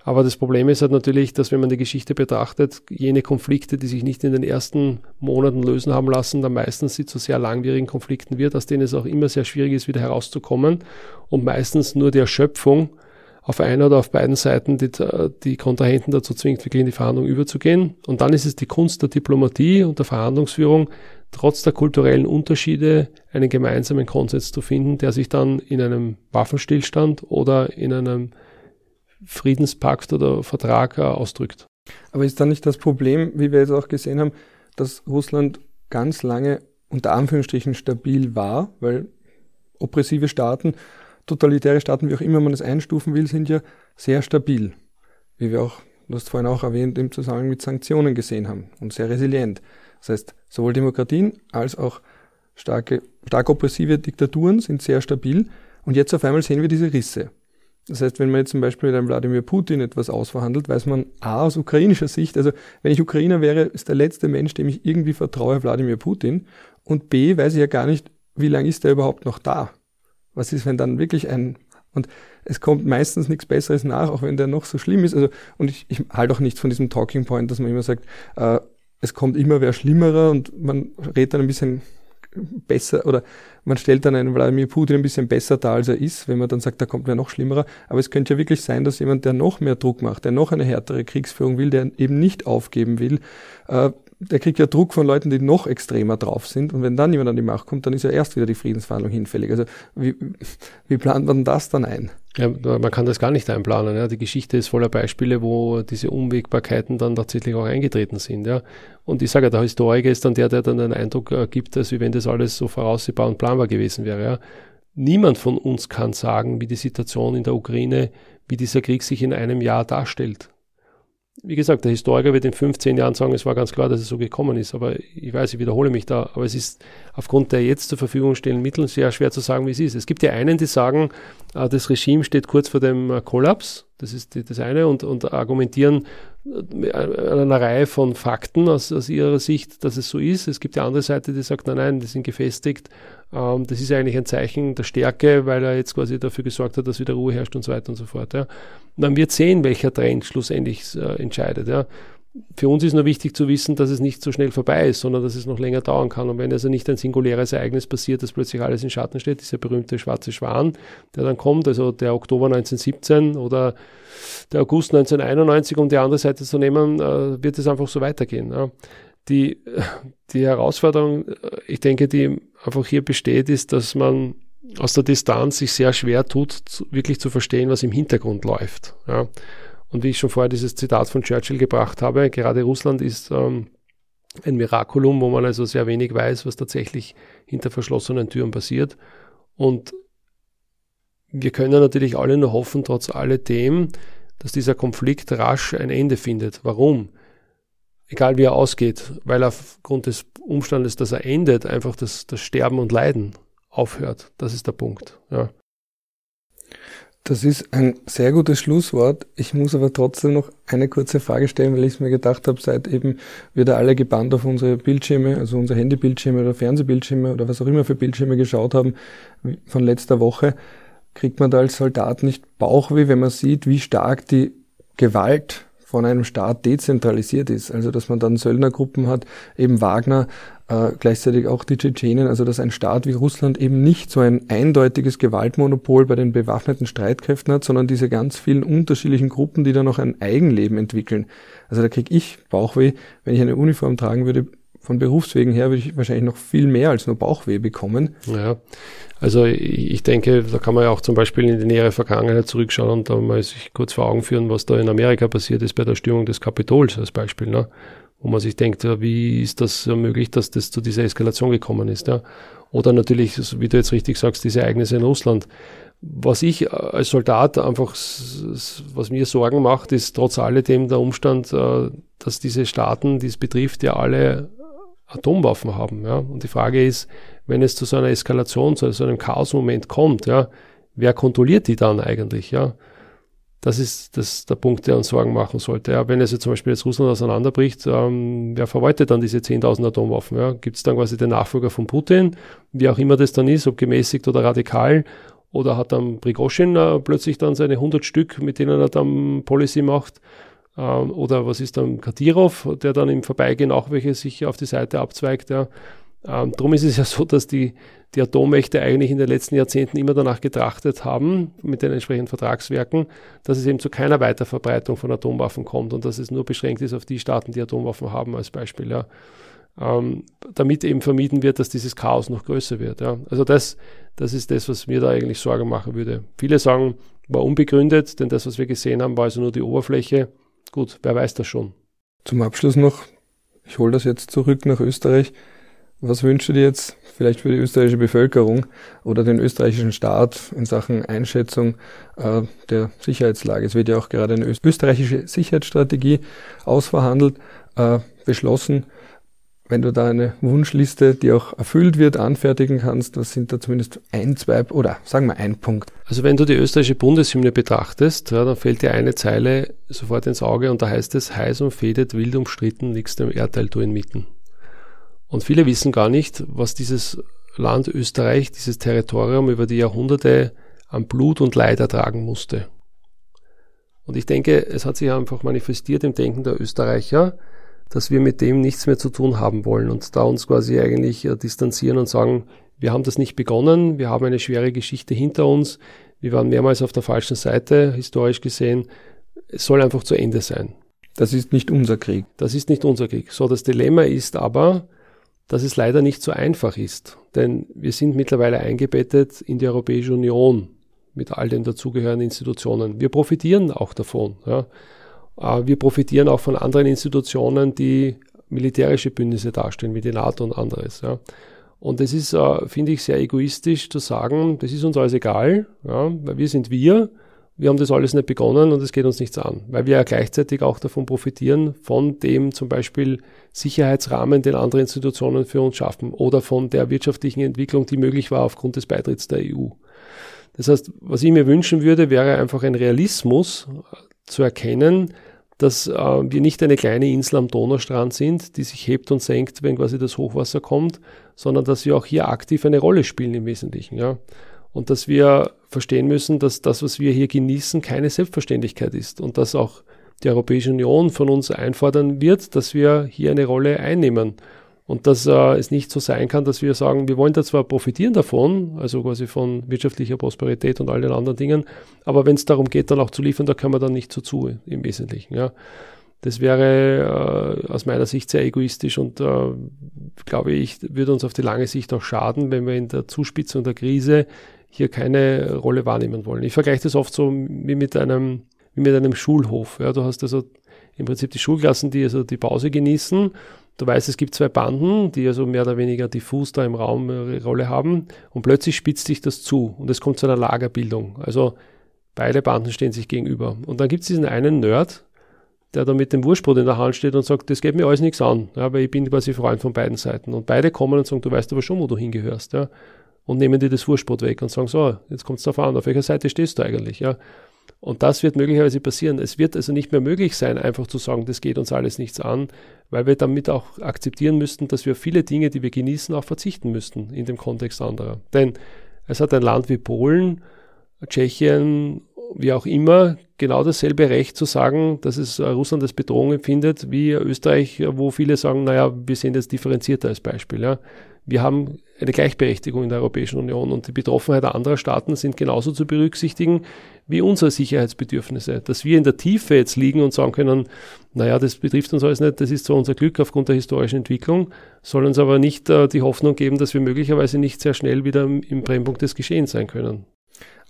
B: Aber das Problem ist halt natürlich, dass wenn man die Geschichte betrachtet, jene Konflikte, die sich nicht in den ersten Monaten lösen haben lassen, dann meistens sie zu sehr langwierigen Konflikten wird, aus denen es auch immer sehr schwierig ist, wieder herauszukommen und meistens nur die Erschöpfung auf einer oder auf beiden Seiten die, die Kontrahenten dazu zwingt, wirklich in die Verhandlung überzugehen. Und dann ist es die Kunst der Diplomatie und der Verhandlungsführung, trotz der kulturellen Unterschiede einen gemeinsamen Konsens zu finden, der sich dann in einem Waffenstillstand oder in einem Friedenspakt oder Vertrag äh, ausdrückt.
A: Aber ist dann nicht das Problem, wie wir jetzt auch gesehen haben, dass Russland ganz lange unter Anführungsstrichen stabil war, weil oppressive Staaten, totalitäre Staaten, wie auch immer man es einstufen will, sind ja sehr stabil. Wie wir auch, du hast vorhin auch erwähnt, im Zusammenhang mit Sanktionen gesehen haben und sehr resilient. Das heißt, sowohl Demokratien als auch starke, stark oppressive Diktaturen sind sehr stabil. Und jetzt auf einmal sehen wir diese Risse. Das heißt, wenn man jetzt zum Beispiel mit einem Wladimir Putin etwas ausverhandelt, weiß man A aus ukrainischer Sicht, also wenn ich Ukrainer wäre, ist der letzte Mensch, dem ich irgendwie vertraue, Wladimir Putin. Und B, weiß ich ja gar nicht, wie lange ist der überhaupt noch da? Was ist, wenn dann wirklich ein, und es kommt meistens nichts Besseres nach, auch wenn der noch so schlimm ist. Also, und ich, ich halte auch nichts von diesem Talking Point, dass man immer sagt, äh, es kommt immer wer Schlimmerer und man redet dann ein bisschen besser oder man stellt dann einen Wladimir Putin ein bisschen besser dar, als er ist, wenn man dann sagt, da kommt wer noch schlimmerer. Aber es könnte ja wirklich sein, dass jemand, der noch mehr Druck macht, der noch eine härtere Kriegsführung will, der eben nicht aufgeben will, äh, der kriegt ja Druck von Leuten, die noch extremer drauf sind. Und wenn dann jemand an die Macht kommt, dann ist ja erst wieder die Friedensverhandlung hinfällig. Also wie, wie plant man das dann ein?
B: Ja, man kann das gar nicht einplanen. Ja. Die Geschichte ist voller Beispiele, wo diese Unwägbarkeiten dann tatsächlich auch eingetreten sind. Ja. Und ich sage ja, der Historiker ist dann der, der dann den Eindruck äh, gibt, als wenn das alles so voraussehbar und planbar gewesen wäre. Ja. Niemand von uns kann sagen, wie die Situation in der Ukraine, wie dieser Krieg sich in einem Jahr darstellt wie gesagt, der Historiker wird in 15 Jahren sagen, es war ganz klar, dass es so gekommen ist. Aber ich weiß, ich wiederhole mich da. Aber es ist aufgrund der jetzt zur Verfügung stehenden Mittel sehr schwer zu sagen, wie es ist. Es gibt ja einen, die sagen, äh, das Regime steht kurz vor dem äh, Kollaps. Das ist das eine und, und argumentieren äh, einer Reihe von Fakten aus, aus ihrer Sicht, dass es so ist. Es gibt die andere Seite, die sagt, nein, nein, die sind gefestigt. Ähm, das ist eigentlich ein Zeichen der Stärke, weil er jetzt quasi dafür gesorgt hat, dass wieder Ruhe herrscht und so weiter und so fort. Ja. Und dann wird sehen, welcher Trend schlussendlich äh, entscheidet. Ja. Für uns ist nur wichtig zu wissen, dass es nicht so schnell vorbei ist, sondern dass es noch länger dauern kann. Und wenn also nicht ein singuläres Ereignis passiert, dass plötzlich alles in Schatten steht, dieser berühmte schwarze Schwan, der dann kommt, also der Oktober 1917 oder der August 1991, um die andere Seite zu nehmen, äh, wird es einfach so weitergehen. Die, die Herausforderung, äh, ich denke, die einfach hier besteht, ist, dass man aus der Distanz sich sehr schwer tut, wirklich zu verstehen, was im Hintergrund läuft. Und wie ich schon vorher dieses Zitat von Churchill gebracht habe, gerade Russland ist ähm, ein Miraculum, wo man also sehr wenig weiß, was tatsächlich hinter verschlossenen Türen passiert. Und wir können natürlich alle nur hoffen, trotz alledem, dass dieser Konflikt rasch ein Ende findet. Warum? Egal wie er ausgeht, weil aufgrund des Umstandes, dass er endet, einfach das, das Sterben und Leiden aufhört. Das ist der Punkt. Ja.
A: Das ist ein sehr gutes Schlusswort. Ich muss aber trotzdem noch eine kurze Frage stellen, weil ich es mir gedacht habe, seit eben wir da alle gebannt auf unsere Bildschirme, also unsere Handybildschirme oder Fernsehbildschirme oder was auch immer für Bildschirme geschaut haben von letzter Woche, kriegt man da als Soldat nicht Bauchweh, wenn man sieht, wie stark die Gewalt von einem Staat dezentralisiert ist. Also dass man dann Söldnergruppen hat, eben Wagner, äh, gleichzeitig auch die Tschetschenen, also dass ein Staat wie Russland eben nicht so ein eindeutiges Gewaltmonopol bei den bewaffneten Streitkräften hat, sondern diese ganz vielen unterschiedlichen Gruppen, die dann noch ein Eigenleben entwickeln. Also da kriege ich Bauchweh, wenn ich eine Uniform tragen würde, von Berufswegen her würde ich wahrscheinlich noch viel mehr als nur Bauchweh bekommen.
B: Ja, also ich denke, da kann man ja auch zum Beispiel in die nähere Vergangenheit zurückschauen und da mal sich kurz vor Augen führen, was da in Amerika passiert ist bei der Stürmung des Kapitols als Beispiel, ne? Wo man sich denkt, wie ist das möglich, dass das zu dieser Eskalation gekommen ist. Ja? Oder natürlich, wie du jetzt richtig sagst, diese Ereignisse in Russland. Was ich als Soldat einfach, was mir Sorgen macht, ist trotz alledem der Umstand, äh, dass diese Staaten, die es betrifft, ja alle Atomwaffen haben. Ja? Und die Frage ist, wenn es zu so einer Eskalation, zu so einem Chaosmoment kommt, ja, wer kontrolliert die dann eigentlich? Ja? Das ist das, der Punkt, der uns Sorgen machen sollte. Ja, wenn es jetzt zum Beispiel jetzt Russland auseinanderbricht, ähm, wer verwaltet dann diese 10.000 Atomwaffen? Ja? Gibt es dann quasi den Nachfolger von Putin, wie auch immer das dann ist, ob gemäßigt oder radikal? Oder hat dann Prigozhin äh, plötzlich dann seine 100 Stück, mit denen er dann Policy macht? Ähm, oder was ist dann Kadirov, der dann im Vorbeigehen auch welche sich auf die Seite abzweigt. Ja. Ähm, drum ist es ja so, dass die, die Atommächte eigentlich in den letzten Jahrzehnten immer danach getrachtet haben, mit den entsprechenden Vertragswerken, dass es eben zu keiner Weiterverbreitung von Atomwaffen kommt und dass es nur beschränkt ist auf die Staaten, die Atomwaffen haben, als Beispiel. Ja. Ähm, damit eben vermieden wird, dass dieses Chaos noch größer wird. Ja. Also das, das ist das, was mir da eigentlich Sorge machen würde. Viele sagen, war unbegründet, denn das, was wir gesehen haben, war also nur die Oberfläche. Gut, wer weiß das schon.
A: Zum Abschluss noch, ich hole das jetzt zurück nach Österreich. Was wünschst du dir jetzt vielleicht für die österreichische Bevölkerung oder den österreichischen Staat in Sachen Einschätzung äh, der Sicherheitslage? Es wird ja auch gerade eine österreichische Sicherheitsstrategie ausverhandelt, äh, beschlossen wenn du da eine Wunschliste, die auch erfüllt wird, anfertigen kannst, was sind da zumindest ein, zwei oder sagen wir ein Punkt?
B: Also wenn du die österreichische Bundeshymne betrachtest, ja, dann fällt dir eine Zeile sofort ins Auge und da heißt es, heiß umfädet, wild umstritten, liegst dem Erdteil du inmitten. Und viele wissen gar nicht, was dieses Land Österreich, dieses Territorium über die Jahrhunderte an Blut und Leid ertragen musste. Und ich denke, es hat sich einfach manifestiert im Denken der Österreicher, dass wir mit dem nichts mehr zu tun haben wollen und da uns quasi eigentlich äh, distanzieren und sagen, wir haben das nicht begonnen, wir haben eine schwere Geschichte hinter uns, wir waren mehrmals auf der falschen Seite, historisch gesehen, es soll einfach zu Ende sein.
A: Das ist nicht unser Krieg.
B: Das ist nicht unser Krieg. So, das Dilemma ist aber, dass es leider nicht so einfach ist. Denn wir sind mittlerweile eingebettet in die Europäische Union mit all den dazugehörigen Institutionen. Wir profitieren auch davon. Ja. Äh, wir profitieren auch von anderen Institutionen, die militärische Bündnisse darstellen, wie die NATO und anderes. Ja. Und es ist, äh, finde ich, sehr egoistisch zu sagen, das ist uns alles egal, ja, weil wir sind wir wir haben das alles nicht begonnen und es geht uns nichts an, weil wir ja gleichzeitig auch davon profitieren, von dem zum Beispiel Sicherheitsrahmen, den andere Institutionen für uns schaffen oder von der wirtschaftlichen Entwicklung, die möglich war aufgrund des Beitritts der EU. Das heißt, was ich mir wünschen würde, wäre einfach ein Realismus äh, zu erkennen, dass äh, wir nicht eine kleine Insel am Donaustrand sind, die sich hebt und senkt, wenn quasi das Hochwasser kommt, sondern dass wir auch hier aktiv eine Rolle spielen im Wesentlichen. Ja und dass wir verstehen müssen, dass das, was wir hier genießen, keine Selbstverständlichkeit ist und dass auch die Europäische Union von uns einfordern wird, dass wir hier eine Rolle einnehmen und dass äh, es nicht so sein kann, dass wir sagen, wir wollen da zwar profitieren davon, also quasi von wirtschaftlicher Prosperität und all den anderen Dingen, aber wenn es darum geht, dann auch zu liefern, da können wir dann nicht so zu im Wesentlichen. Ja. Das wäre äh, aus meiner Sicht sehr egoistisch und äh, glaube ich, würde uns auf die lange Sicht auch schaden, wenn wir in der Zuspitzung der Krise hier keine Rolle wahrnehmen wollen. Ich vergleiche das oft so wie mit einem, wie mit einem Schulhof. Ja, du hast also im Prinzip die Schulklassen, die also die Pause genießen. Du weißt, es gibt zwei Banden, die also mehr oder weniger diffus da im Raum eine Rolle haben. Und plötzlich spitzt sich das zu und es kommt zu einer Lagerbildung. Also beide Banden stehen sich gegenüber. Und dann gibt es diesen einen Nerd, der da mit dem Wurstbrot in der Hand steht und sagt, das geht mir alles nichts an, ja, weil ich bin quasi Freund von beiden Seiten. Und beide kommen und sagen, du weißt aber schon, wo du hingehörst. Ja und nehmen dir das Wurstbrot weg und sagen, so, jetzt kommt es darauf an, auf welcher Seite stehst du eigentlich, ja. Und das wird möglicherweise passieren. Es wird also nicht mehr möglich sein, einfach zu sagen, das geht uns alles nichts an, weil wir damit auch akzeptieren müssten, dass wir viele Dinge, die wir genießen, auch verzichten müssten in dem Kontext anderer. Denn es hat ein Land wie Polen, Tschechien, wie auch immer, genau dasselbe Recht zu sagen, dass es Russland als Bedrohung empfindet, wie Österreich, wo viele sagen, naja, wir sehen das differenzierter als Beispiel. Ja wir haben eine Gleichberechtigung in der Europäischen Union und die Betroffenheit anderer Staaten sind genauso zu berücksichtigen wie unsere Sicherheitsbedürfnisse. Dass wir in der Tiefe jetzt liegen und sagen können, naja, das betrifft uns alles nicht, das ist zwar unser Glück aufgrund der historischen Entwicklung, soll uns aber nicht äh, die Hoffnung geben, dass wir möglicherweise nicht sehr schnell wieder im Brennpunkt des Geschehens sein können.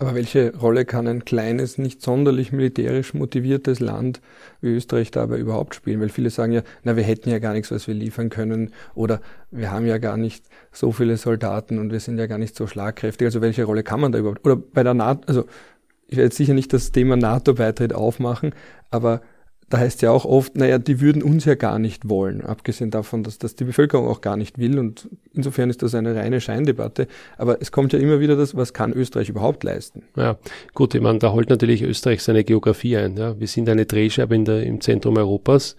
A: Aber welche Rolle kann ein kleines, nicht sonderlich militärisch motiviertes Land wie Österreich dabei überhaupt spielen? Weil viele sagen ja, na, wir hätten ja gar nichts, was wir liefern können oder wir haben ja gar nicht so viele Soldaten und wir sind ja gar nicht so schlagkräftig. Also welche Rolle kann man da überhaupt? Oder bei der NATO, also ich werde jetzt sicher nicht das Thema NATO-Beitritt aufmachen, aber da heißt ja auch oft, naja, die würden uns ja gar nicht wollen, abgesehen davon, dass das die Bevölkerung auch gar nicht will. Und insofern ist das eine reine Scheindebatte. Aber es kommt ja immer wieder das, was kann Österreich überhaupt leisten?
B: Ja, gut, ich meine, da holt natürlich Österreich seine Geografie ein. Ja. Wir sind eine Drehscheibe in der, im Zentrum Europas.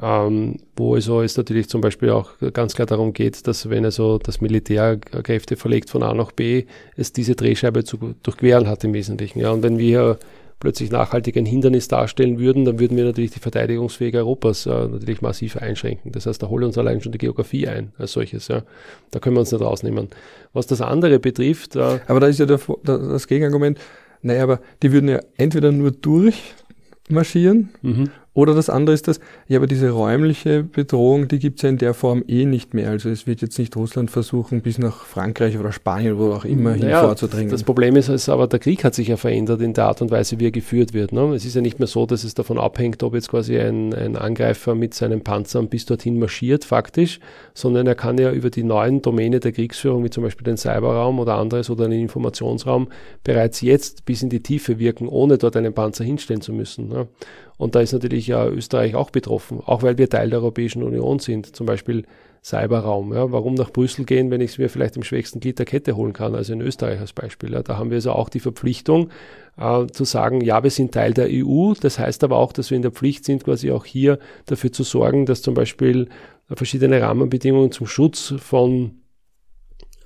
B: Ähm, wo also es natürlich zum Beispiel auch ganz klar darum geht, dass wenn also das Militär Kräfte verlegt von A nach B, es diese Drehscheibe zu durchqueren hat im Wesentlichen. Ja. Und wenn wir plötzlich nachhaltig ein Hindernis darstellen würden, dann würden wir natürlich die Verteidigungsfähige Europas äh, natürlich massiv einschränken. Das heißt, da holen uns allein schon die Geografie ein als solches. Ja. Da können wir uns nicht rausnehmen. Was das andere betrifft.
A: Äh, aber da ist ja der, das Gegenargument, naja, aber die würden ja entweder nur durchmarschieren mhm. Oder das andere ist das, ja, aber diese räumliche Bedrohung, die gibt's ja in der Form eh nicht mehr. Also es wird jetzt nicht Russland versuchen, bis nach Frankreich oder Spanien, wo auch immer naja, hin vorzudringen.
B: Das Problem ist, ist aber, der Krieg hat sich ja verändert in der Art und Weise, wie er geführt wird. Ne? Es ist ja nicht mehr so, dass es davon abhängt, ob jetzt quasi ein, ein Angreifer mit seinen Panzern bis dorthin marschiert, faktisch, sondern er kann ja über die neuen Domäne der Kriegsführung, wie zum Beispiel den Cyberraum oder anderes oder den Informationsraum, bereits jetzt bis in die Tiefe wirken, ohne dort einen Panzer hinstellen zu müssen. Ne? Und da ist natürlich ja Österreich auch betroffen, auch weil wir Teil der Europäischen Union sind. Zum Beispiel Cyberraum. Ja. Warum nach Brüssel gehen, wenn ich es mir vielleicht im schwächsten Glied der Kette holen kann, also in Österreich als Beispiel. Ja. Da haben wir also auch die Verpflichtung äh, zu sagen, ja, wir sind Teil der EU. Das heißt aber auch, dass wir in der Pflicht sind, quasi auch hier dafür zu sorgen, dass zum Beispiel verschiedene Rahmenbedingungen zum Schutz von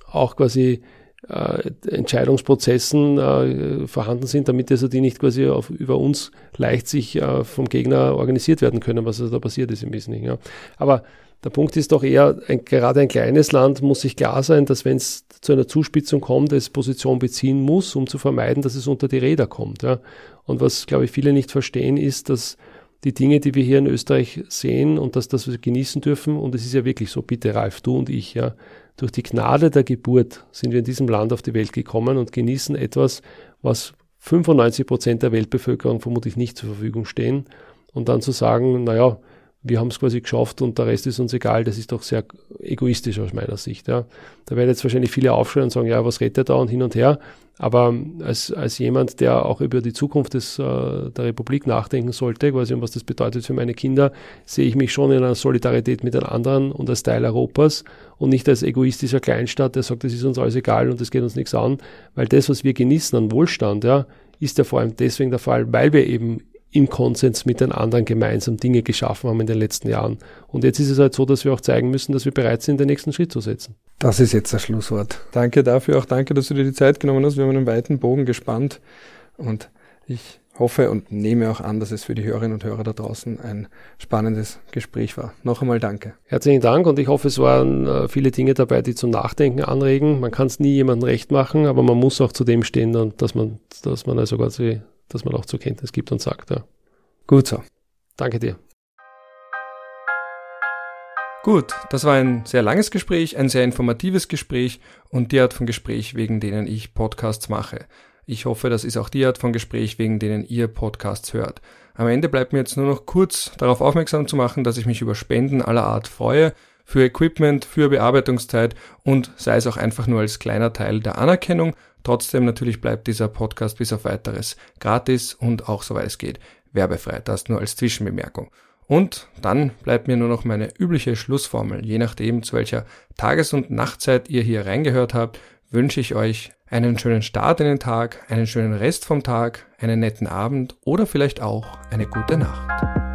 B: auch quasi äh, Entscheidungsprozessen äh, vorhanden sind, damit also die nicht quasi auf, über uns leicht sich äh, vom Gegner organisiert werden können, was also da passiert ist im Wesentlichen. Ja. Aber der Punkt ist doch eher, ein, gerade ein kleines Land muss sich klar sein, dass wenn es zu einer Zuspitzung kommt, es Position beziehen muss, um zu vermeiden, dass es unter die Räder kommt. Ja. Und was, glaube ich, viele nicht verstehen, ist, dass die Dinge, die wir hier in Österreich sehen und dass das wir genießen dürfen, und es ist ja wirklich so, bitte Ralf, du und ich, ja, durch die Gnade der Geburt sind wir in diesem Land auf die Welt gekommen und genießen etwas, was 95 Prozent der Weltbevölkerung vermutlich nicht zur Verfügung stehen. Und dann zu sagen, naja, wir haben es quasi geschafft und der Rest ist uns egal, das ist doch sehr egoistisch aus meiner Sicht. Ja. Da werden jetzt wahrscheinlich viele aufschreien und sagen, ja, was redet er da und hin und her. Aber als, als jemand, der auch über die Zukunft des, äh, der Republik nachdenken sollte, quasi und was das bedeutet für meine Kinder, sehe ich mich schon in einer Solidarität mit den anderen und als Teil Europas und nicht als egoistischer Kleinstaat, der sagt, das ist uns alles egal und das geht uns nichts an, weil das, was wir genießen an Wohlstand, ja, ist ja vor allem deswegen der Fall, weil wir eben im Konsens mit den anderen gemeinsam Dinge geschaffen haben in den letzten Jahren. Und jetzt ist es halt so, dass wir auch zeigen müssen, dass wir bereit sind, den nächsten Schritt zu setzen.
A: Das ist jetzt das Schlusswort. Danke dafür, auch danke, dass du dir die Zeit genommen hast. Wir haben einen weiten Bogen gespannt und ich hoffe und nehme auch an, dass es für die Hörerinnen und Hörer da draußen ein spannendes Gespräch war. Noch einmal danke.
B: Herzlichen Dank und ich hoffe, es waren äh, viele Dinge dabei, die zum Nachdenken anregen. Man kann es nie jemandem recht machen, aber man muss auch zu dem stehen, dass man, dass man also quasi dass man auch zur Kenntnis gibt und sagt, ja.
A: Gut so.
B: Danke dir.
A: Gut, das war ein sehr langes Gespräch, ein sehr informatives Gespräch und die Art von Gespräch, wegen denen ich Podcasts mache. Ich hoffe, das ist auch die Art von Gespräch, wegen denen ihr Podcasts hört. Am Ende bleibt mir jetzt nur noch kurz darauf aufmerksam zu machen, dass ich mich über Spenden aller Art freue, für Equipment, für Bearbeitungszeit und sei es auch einfach nur als kleiner Teil der Anerkennung Trotzdem natürlich bleibt dieser Podcast bis auf weiteres gratis und auch soweit es geht werbefrei. Das nur als Zwischenbemerkung. Und dann bleibt mir nur noch meine übliche Schlussformel. Je nachdem, zu welcher Tages- und Nachtzeit ihr hier reingehört habt, wünsche ich euch einen schönen Start in den Tag, einen schönen Rest vom Tag, einen netten Abend oder vielleicht auch eine gute Nacht.